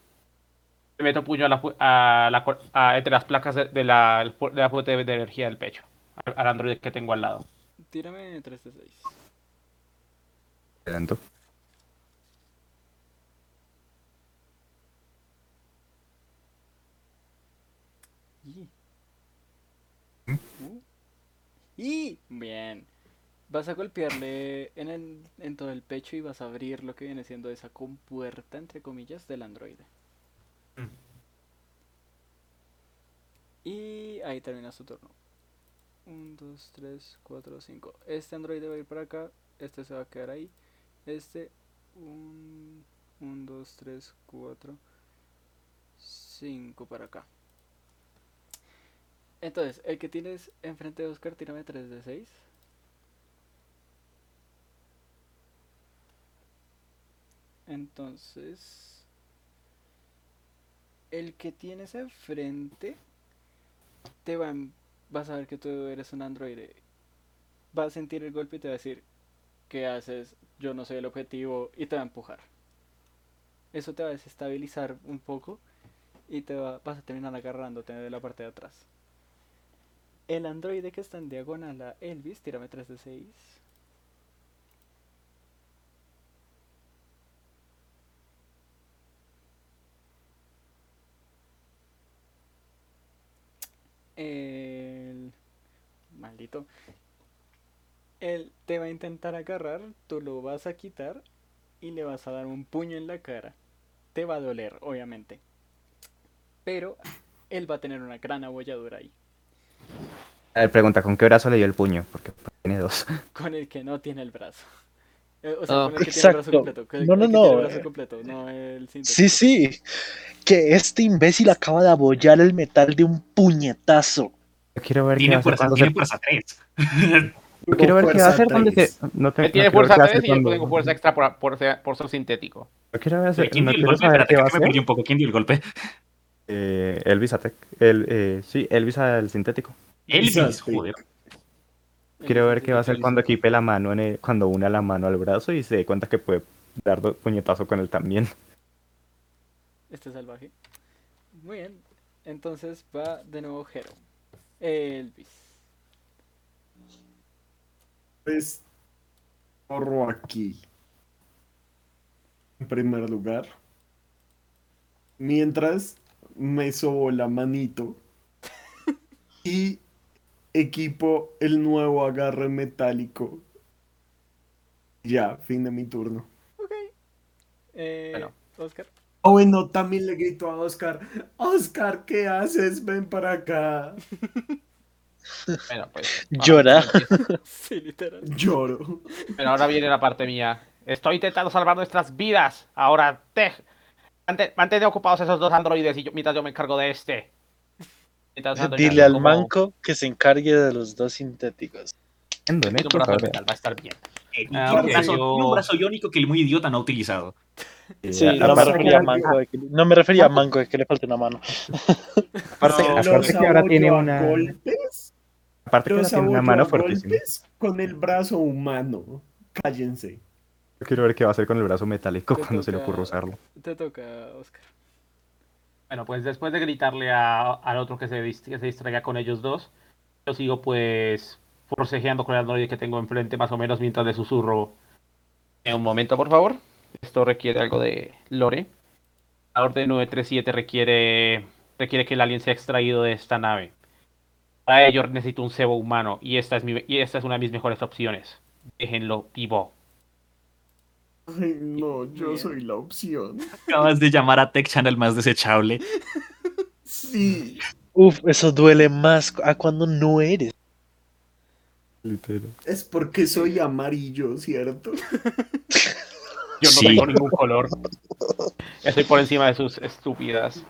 Me meto puño a la, a la cor- a- entre las placas de, de la, de la fuente de energía del pecho. Al, al androide que tengo al lado. Tírame 3 de 6. Lento. Y. Uh. Y. Bien. Vas a golpearle en, el, en todo el pecho y vas a abrir lo que viene siendo esa compuerta, entre comillas, del androide. Mm. Y ahí termina su turno. 1, 2, 3, 4, 5. Este androide va a ir para acá. Este se va a quedar ahí. Este. 1, 2, 3, 4, 5 para acá. Entonces, el que tienes enfrente de Oscar, tírame 3 de 6. Entonces, el que tienes enfrente, te va, a- vas a ver que tú eres un androide. Va a sentir el golpe y te va a decir, ¿qué haces? Yo no soy el objetivo y te va a empujar. Eso te va a desestabilizar un poco y te va, vas a terminar agarrándote de la parte de atrás. El androide que está en diagonal a Elvis, tírame 3 de 6. El... Maldito. Él te va a intentar agarrar, tú lo vas a quitar y le vas a dar un puño en la cara. Te va a doler, obviamente. Pero él va a tener una gran abolladura ahí. A ver, pregunta, ¿con qué brazo le dio el puño? Porque tiene dos. Con el que no tiene el brazo. Eh, o sea, Ah, con el que tiene el brazo exacto. completo. el- No, no, el que tiene el no, brazo eh. completo, no el sintético. Sí, sí. Que este imbécil acaba de abollar el metal de un puñetazo. Yo quiero ver qué va a Tiene hacer fuerza, cuando tiene fuerza 3. Yo quiero ver qué va a hacer cuando se... No te... Él tiene no fuerza qué hace 3 y yo cuando- tengo fuerza extra por, por, ser- por ser sintético. Yo quiero ver... ¿Quién no dio el golpe? Espérate, qué va a que me perdí hacer. un poco. ¿Quién dio el golpe? Eh, Elvis Atec. El, eh, sí, Elvis al sintético. Elvis, joder. Quiero ver qué va a hacer cuando equipe la mano, en el- cuando una la mano al brazo y se dé cuenta que puede dar puñetazo con él también. Este salvaje. Muy bien. Entonces va de nuevo Hero. Elvis. Pues corro aquí. En primer lugar. Mientras me sobo la manito. Y equipo el nuevo agarre metálico. Ya, fin de mi turno. Ok. Eh, Bueno. Oscar. Oh, bueno, también le grito a Oscar. Oscar, ¿qué haces? Ven para acá. Bueno, pues. Llora. Sí, literal. Lloro. Bueno, ahora viene la parte mía. Estoy intentando salvar nuestras vidas. Ahora, te... mantén, mantén ocupados esos dos androides y yo- mientras yo me encargo de este. Dile al como- manco que se encargue de los dos sintéticos. ¿no? un brazo metal, va a estar bien. Eh, Ah, tiene, un brazo, yo- tiene un brazo iónico que el muy idiota no ha utilizado. eh, Sí, no me refería a manco de que, no me refería a manco de que le falte una mano. Aparte, No, aparte que ahora tiene una... golpes, Aparte que ahora tiene una mano fuertísima. golpes con el brazo humano. Cállense. Yo quiero ver qué va a hacer con el brazo metálico Te cuando se le ocurra usarlo. Te toca, Oscar. Bueno, pues después de gritarle a- al otro que se, dis- que se distraiga con ellos dos, yo sigo pues forcejeando con el androide que tengo enfrente más o menos mientras le susurro. En un momento, por favor. Esto requiere algo de lore. La orden 937 requiere, requiere que el alien sea extraído de esta nave. Para ello necesito un cebo humano y esta es, mi, y esta es una de mis mejores opciones. Déjenlo vivo. Ay, no, yo Bien. soy la opción. Acabas de llamar a Tech Channel más desechable. Sí. Uf, eso duele más a cuando no eres. Literal. Es porque soy amarillo, ¿cierto? Yo no Sí. tengo ningún color. Estoy por encima de sus estúpidas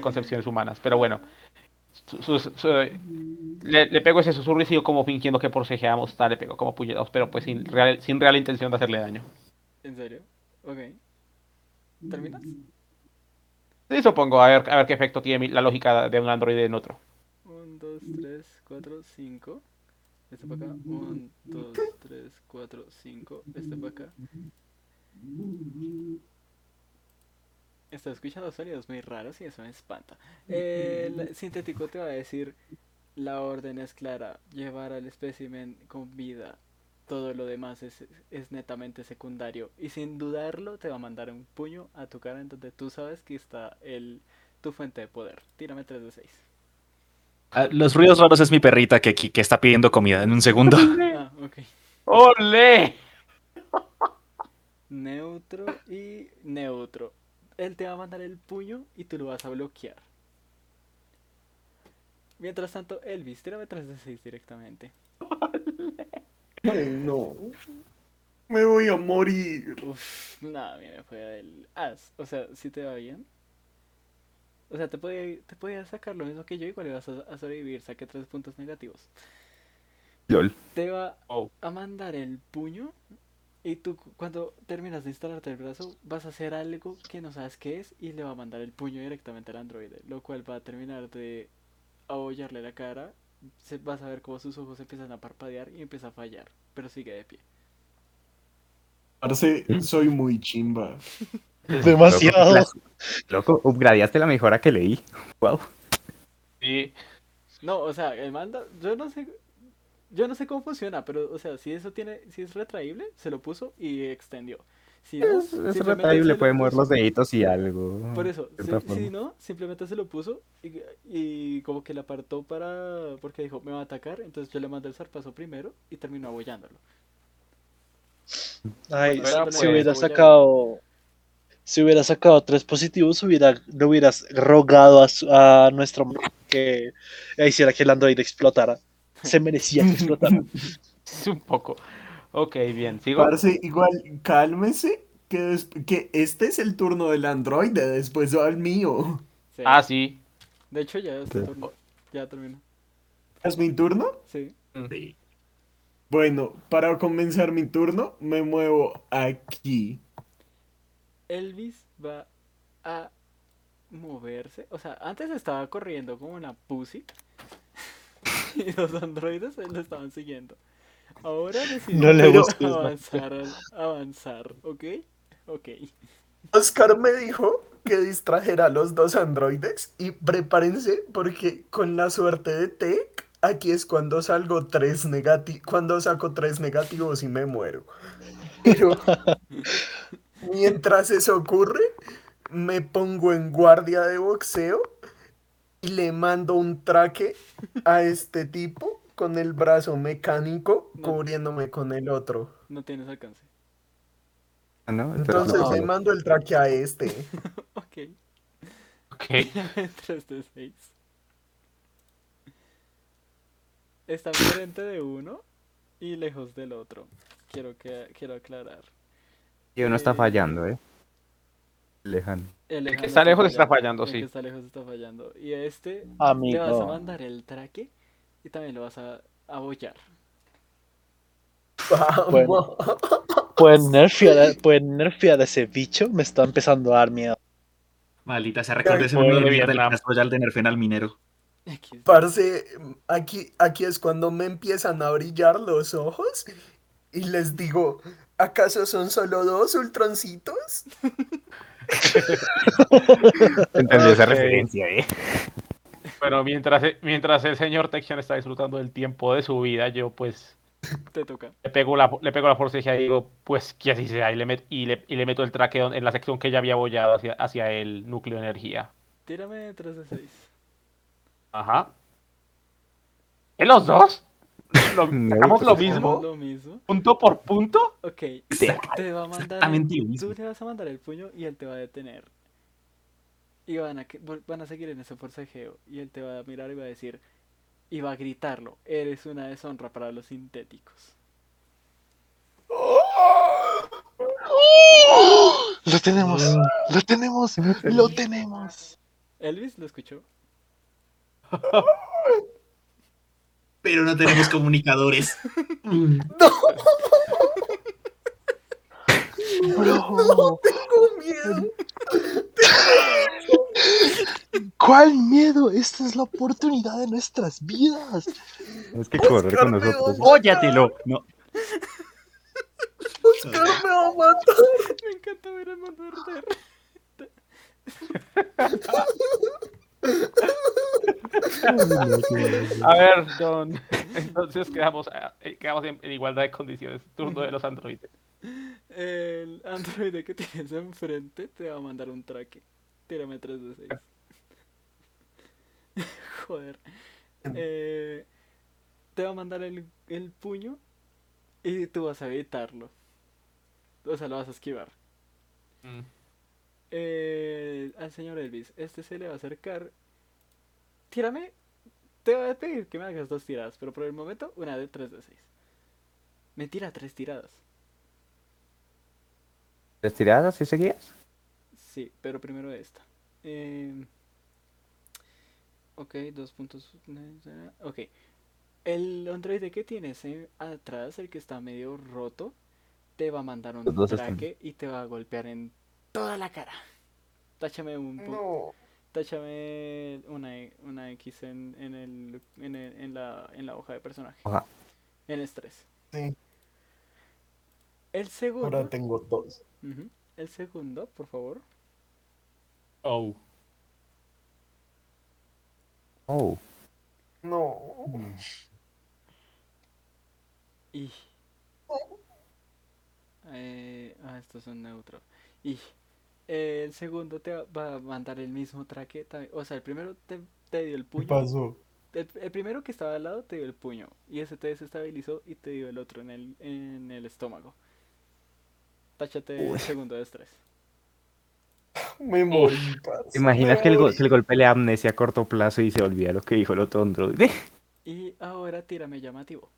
concepciones humanas. Pero bueno. Su- sus- su- le, le pego ese susurro y sigo como fingiendo que forcejeamos. Tal, le pego como puñetados, pero pues sin real, sin real intención de hacerle daño. ¿En serio? Ok. ¿Terminas? Sí, supongo, a ver, a ver qué efecto tiene la lógica de un androide en otro. 1, 2, 3, 4, 5. Este para acá. 1, 2, 3, 4, 5. Este para acá. Estoy escuchando sonidos muy raros y eso me espanta. El sintético te va a decir: La orden es clara, llevar al espécimen con vida. Todo lo demás es, es netamente secundario. Y sin dudarlo, te va a mandar un puño a tu cara en donde tú sabes que está el, tu fuente de poder. Tírame 3 de 6. Ah, Los ruidos raros es mi perrita que, que está pidiendo comida en un segundo. Ah. ¡Ole! Neutro y neutro. Él te va a mandar el puño y tú lo vas a bloquear. Mientras tanto, Elvis, tírame 3 de 6 directamente. Ay, no. Me voy a morir. Nada, mira, fue del as. O sea, si te va bien. O sea, te podía, te podía sacar lo mismo que yo, igual ibas a, a sobrevivir. Saqué 3 puntos negativos. LOL. Te va Oh. a mandar el puño y tú cu- cuando terminas de instalarte el brazo vas a hacer algo que no sabes qué es y le va a mandar el puño directamente al androide, lo cual va a terminar de abollarle la cara, se, vas a ver cómo sus ojos empiezan a parpadear y empieza a fallar, pero sigue de pie. Parce, soy muy chimba. Demasiado. Loco, Loco, upgradeaste la mejora que leí. Wow. Sí. No, o sea, el manda, yo no sé, yo no sé cómo funciona, pero o sea, si eso tiene, si es retraíble, se lo puso y extendió. Si no, Es, es puede mover los deditos y algo. Por eso, si, no, simplemente se lo puso y, y como que le apartó para... porque dijo, me va a atacar, entonces yo le mandé el zarpazo primero y terminó abollándolo. Ay, si pues, hubiera sacado. Si hubiera sacado tres positivos, hubiera, le hubieras rogado a, su- a nuestro que hiciera que el androide explotara. Se merecía que explotara. Es un poco. Ok, bien. ¿Sigo? Parce, igual, cálmese, que, des- que este es el turno del androide, después va el mío. Sí. Ah, sí. De hecho, ya es tu Sí. turno. Ya terminó. ¿Es mi turno? Sí. Bueno, para comenzar mi turno, me muevo aquí. Elvis va a moverse. O sea, antes estaba corriendo como una pussy. y los androides lo estaban siguiendo. Ahora decidió No le busques más. avanzar, avanzar, ¿ok? Ok. Oscar me dijo que distrajera a los dos androides y prepárense porque con la suerte de Tech, aquí es cuando salgo tres negati cuando saco tres negativos y me muero. Pero mientras eso ocurre, me pongo en guardia de boxeo y le mando un traque a este tipo con el brazo mecánico No. cubriéndome con el otro. No tienes alcance. Ah, ¿no? Entonces no. le mando el traque a este. Ok. Ok. 3 de 6. Está enfrente de uno y lejos del otro. Quiero que quiero aclarar. Y uno está Eh, fallando, ¿eh? Lejano. El, que lejano está lejos está fallando, el sí. que está lejos está fallando. Y a este le Amigo. vas a mandar el traque y también lo vas a abollar. Vamos. Pueden nerfear, pueden nerfear a ese bicho. Me está empezando a dar miedo. Maldita sea, recordé ese de del. Clash Royale de Nerfen al minero. Parce, aquí, aquí es cuando me empiezan a brillar los ojos y les digo, ¿acaso son solo dos ultroncitos? Entendí esa referencia, ¿eh? Pero mientras, mientras el señor Texian está disfrutando del tiempo de su vida, yo pues Te toca. Le pego la, le pego la forcejeada y digo, pues que así sea. Y le, met- y le, y le meto el traqueo en la sección que ya había bollado hacia, hacia el núcleo de energía. Tírame 3 de 6. Ajá. ¿En los dos? ¿Lo, No, ¿Sacamos pues lo mismo? Lo mismo. ¿Punto por punto? Ok, Exacto, te va a mandar. exactamente lo el- mismo. Tú le vas a mandar el puño y él te va a detener. Y van a, van a seguir en ese forcejeo. Y él te va a mirar y va a decir. Y va a gritarlo: Eres una deshonra para los sintéticos. Lo tenemos, lo tenemos, lo tenemos. Elvis lo escuchó. Pero no tenemos comunicadores. Bro. ¿Cuál miedo? Esta es la oportunidad de nuestras vidas. Tienes que correr con nosotros. ¡Óyatelo! No. Oscar me va a matar. Me encanta ver el mundo arder. A ver, John. Entonces quedamos, eh, quedamos en, en igualdad de condiciones. Turno de los androides. El androide que tienes enfrente te va a mandar un traque. Tírame 3 de 6. Joder. Eh, te va a mandar el, el puño y tú vas a evitarlo. O sea, lo vas a esquivar. Mm. Eh, al señor Elvis, este se le va a acercar. Tírame. Te voy a pedir que me hagas dos tiradas, pero por el momento una de 3 de 6. Mentira, tres tiradas. ¿Tres tiradas así seguías? Sí, pero primero esta. Eh, ok, dos puntos. Ok. El androide que tienes eh, atrás, el que está medio roto, te va a mandar un están- traque y te va a golpear en toda la cara. Táchame un pu- No. táchame una, E- una X en, en, el, en, el- en la, en la hoja de personaje. Hoja. En estrés. Sí, El segundo. ahora tengo dos. El segundo, por favor. Oh. Oh. No. Y. Eh, ah, estos son neutros. Y. eh, el segundo te va- a mandar el mismo traque. también- O sea, el primero te, te dio el ¿Qué puño. pasó? El, el primero que estaba al lado te dio el puño. Y ese te desestabilizó y te dio el otro en el, en el estómago. Táchate el segundo de estrés. Me morí. parce, ¿Te imaginas que el, go- morí. que el golpe le amnesia a corto plazo y se olvida lo que dijo el otro androide? Y ahora tírame llamativo.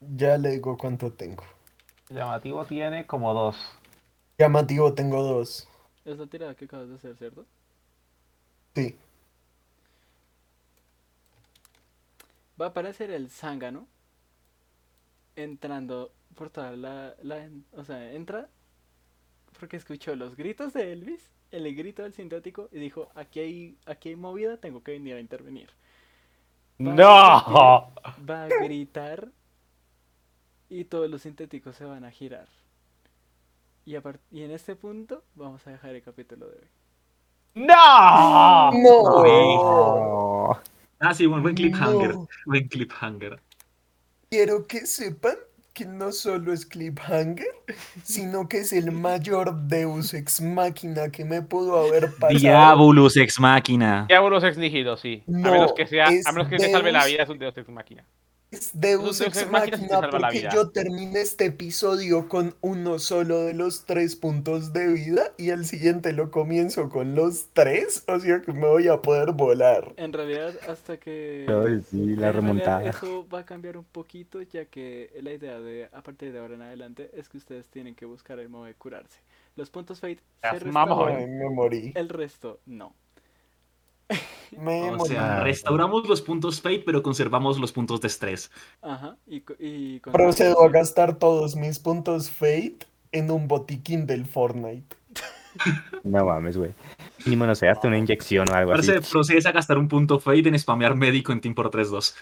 Ya le digo cuánto tengo. Llamativo tiene como dos. Llamativo tengo dos. Es la tirada que acabas de hacer, ¿cierto? Sí. Va a aparecer el zángano entrando por toda la, la o sea, entra porque escuchó los gritos de Elvis, el grito del sintético y dijo, aquí hay, aquí hay movida, tengo que venir a intervenir. Va ¡No! Va a gritar y todos los sintéticos se van a girar. Y, a y en este punto vamos a dejar el capítulo de hoy. ¡No! No. Oh. Ah, sí, buen, buen cliffhanger. No. Buen cliffhanger. Quiero que sepan que no solo es cliffhanger, sino que es el mayor Deus ex máquina que me pudo haber pasado. Diabolus ex máquina. Diablos ex nihilo, sí. a No, menos que sea, a menos que se salve la Deus- vida, es un Deus ex máquina. Es Deus ex machina porque yo terminé este episodio con uno solo de los tres puntos de vida y el siguiente lo comienzo con los tres, o sea que me voy a poder volar. En realidad, hasta que... Ay, sí, la remontada. Eso va a cambiar un poquito, ya que la idea de, a partir de ahora en adelante, es que ustedes tienen que buscar el modo de curarse. Los puntos Fate se Ay, me morí. el resto no. Me O sea, restauramos los puntos fate, pero conservamos los puntos de estrés. Ajá, y, co- y con Procedo a gastar todos mis puntos Fate en un botiquín del Fortnite. No mames, güey. Mínimo, no sé, hazte una inyección o algo así. Procedes a gastar un punto fate en spamear médico en Team por 3-2.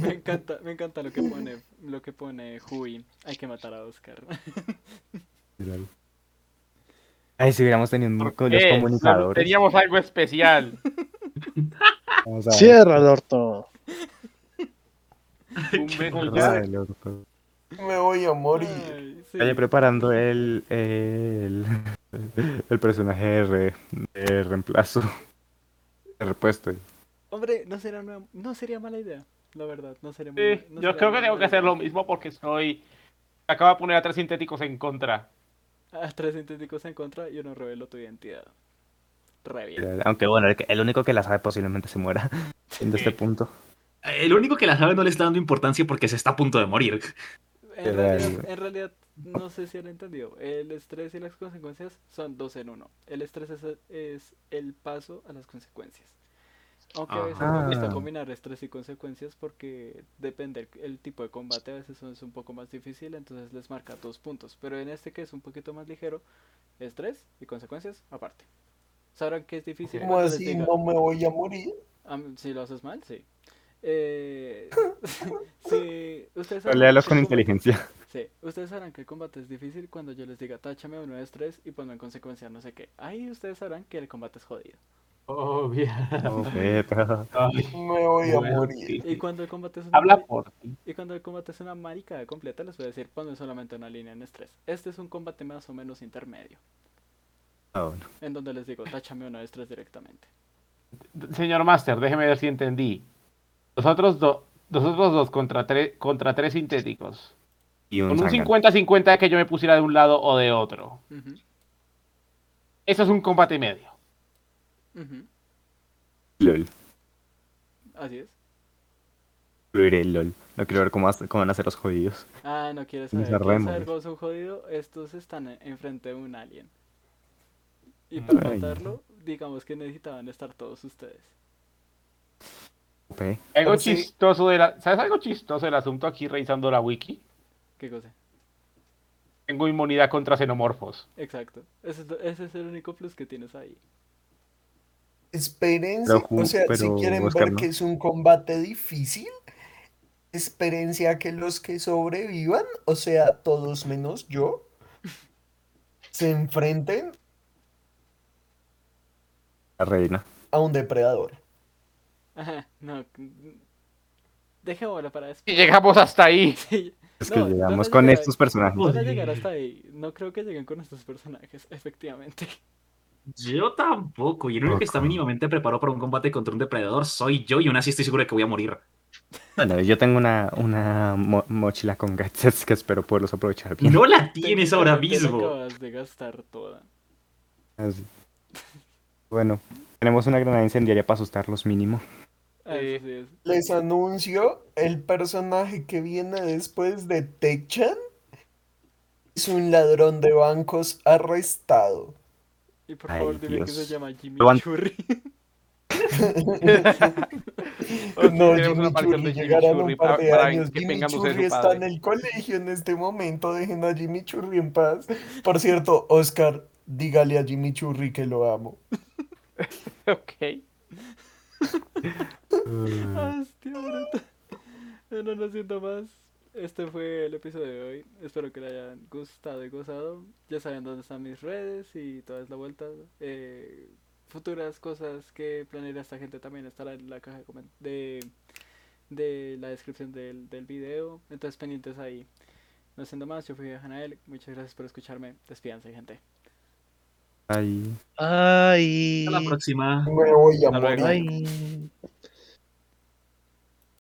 Me encanta, me encanta lo que pone, lo que pone Hui. Hay que matar a Oscar. Ay, si hubiéramos tenido un- los comunicadores. Teníamos algo especial. Vamos a ver. Cierra el orto. Un beso Cierra ya. el orto. Me voy a morir. Ay, sí. Vaya preparando el, el, el personaje de, re- de reemplazo. De repuesto. Hombre, no sería, una- no sería mala idea, la verdad. No sería Sí, no yo sería creo que tengo que mala hacer lo mismo porque soy. Acabo de poner a tres sintéticos en contra. Ah, tres sintéticos en contra y uno revelo tu identidad. Re bien. Aunque bueno, el, que- el único que la sabe posiblemente se muera. En este punto. El único que la sabe no le está dando importancia porque se está a punto de morir. En realidad, raro. en realidad, no sé si han entendido. El estrés y las consecuencias son dos en uno. El estrés es, es el paso a las consecuencias. Aunque a veces me gusta Ah. combinar estrés y consecuencias porque depende el, tipo de combate, a veces es un poco más difícil, entonces les marca dos puntos. Pero en este que es un poquito más ligero, estrés y consecuencias aparte. Sabrán que es difícil ¿Cómo así diga, no me voy a morir? "Am- si lo haces mal, sí. Eh, sí, ustedes sabrán Léalo que con el combate- inteligencia. Sí, ustedes sabrán que el combate es difícil cuando yo les diga táchame uno de estrés y ponlo en consecuencia no sé qué. Ahí ustedes sabrán que el combate es jodido. Obvio. Oh, beta. Me voy a morir. Y cuando el combate es una Habla por ti. y cuando el combate es una marica completa, les voy a decir, ponme solamente una línea en estrés. Este es un combate más o menos intermedio, Ah, bueno. en donde les digo, táchame uno de estrés directamente. Señor Master, déjeme ver si entendí. Nosotros, do- nosotros dos contra, tres contra tres sintéticos. Y un Con un zángano. 50-50 de que yo me pusiera de un lado o de otro. Eso es un combate medio. LOL. Así es. El LOL. No quiero ver cómo, cómo van a ser los jodidos. Ah, no quieres Nos saber. ¿Quieres saber son jodidos? Estos están en- enfrente de un alien. Y para Ay. matarlo, digamos que necesitaban estar todos ustedes. Algo sí. chistoso de la, ¿Sabes algo chistoso del asunto aquí revisando la wiki? ¿Qué cosa? Tengo inmunidad contra xenomorfos. Exacto. Ese es, ese es el único plus que tienes ahí. Espérense, o sea, si quieren Oscar, ver ¿no? que es un combate difícil, espérense a que los que sobrevivan, o sea, todos menos yo, se enfrenten La reina. a un depredador. Ajá, no. mm, Dejémoslo para Y después. llegamos hasta ahí. Sí, Es que a llegamos con llegar- estos personajes. A llegar hasta ahí. No creo que lleguen con estos personajes, efectivamente. Yo tampoco. Y el único que está mínimamente preparado para un combate contra un depredador soy yo. Y aún así estoy seguro de que voy a morir. Bueno, yo tengo una, una mo- mochila con gadgets que espero poderlos aprovechar bien. No la tienes ahora mismo. acabas de gastar toda. Así. Bueno, tenemos una granada incendiaria para asustarlos mínimo. Ah, es. Les anuncio, el personaje que viene después de Techan es un ladrón de bancos arrestado. Y por Ay, favor, dime que se llama Jimmy Lo van- Churri. No, Jimmy Churri de Jimmy llegará en un par de para años. Jimmy Churri está en el colegio en este momento. Dejen a Jimmy Churri en paz. Por cierto, Oscar, dígale a Jimmy Churri que lo amo. ok. Hostia. Bueno, no siento más. Este fue el episodio de hoy. Espero que le hayan gustado y gozado. Ya saben dónde están mis redes y toda es la vuelta. Eh, futuras cosas que planeará esta gente también estará en la caja de, de, de la descripción del, del video. Entonces pendientes ahí. No siendo más, yo fui Hanael. Muchas gracias por escucharme. Despídanse, gente. Ay. Ay. Hasta la próxima. Me voy a Hasta luego. morir. Ay.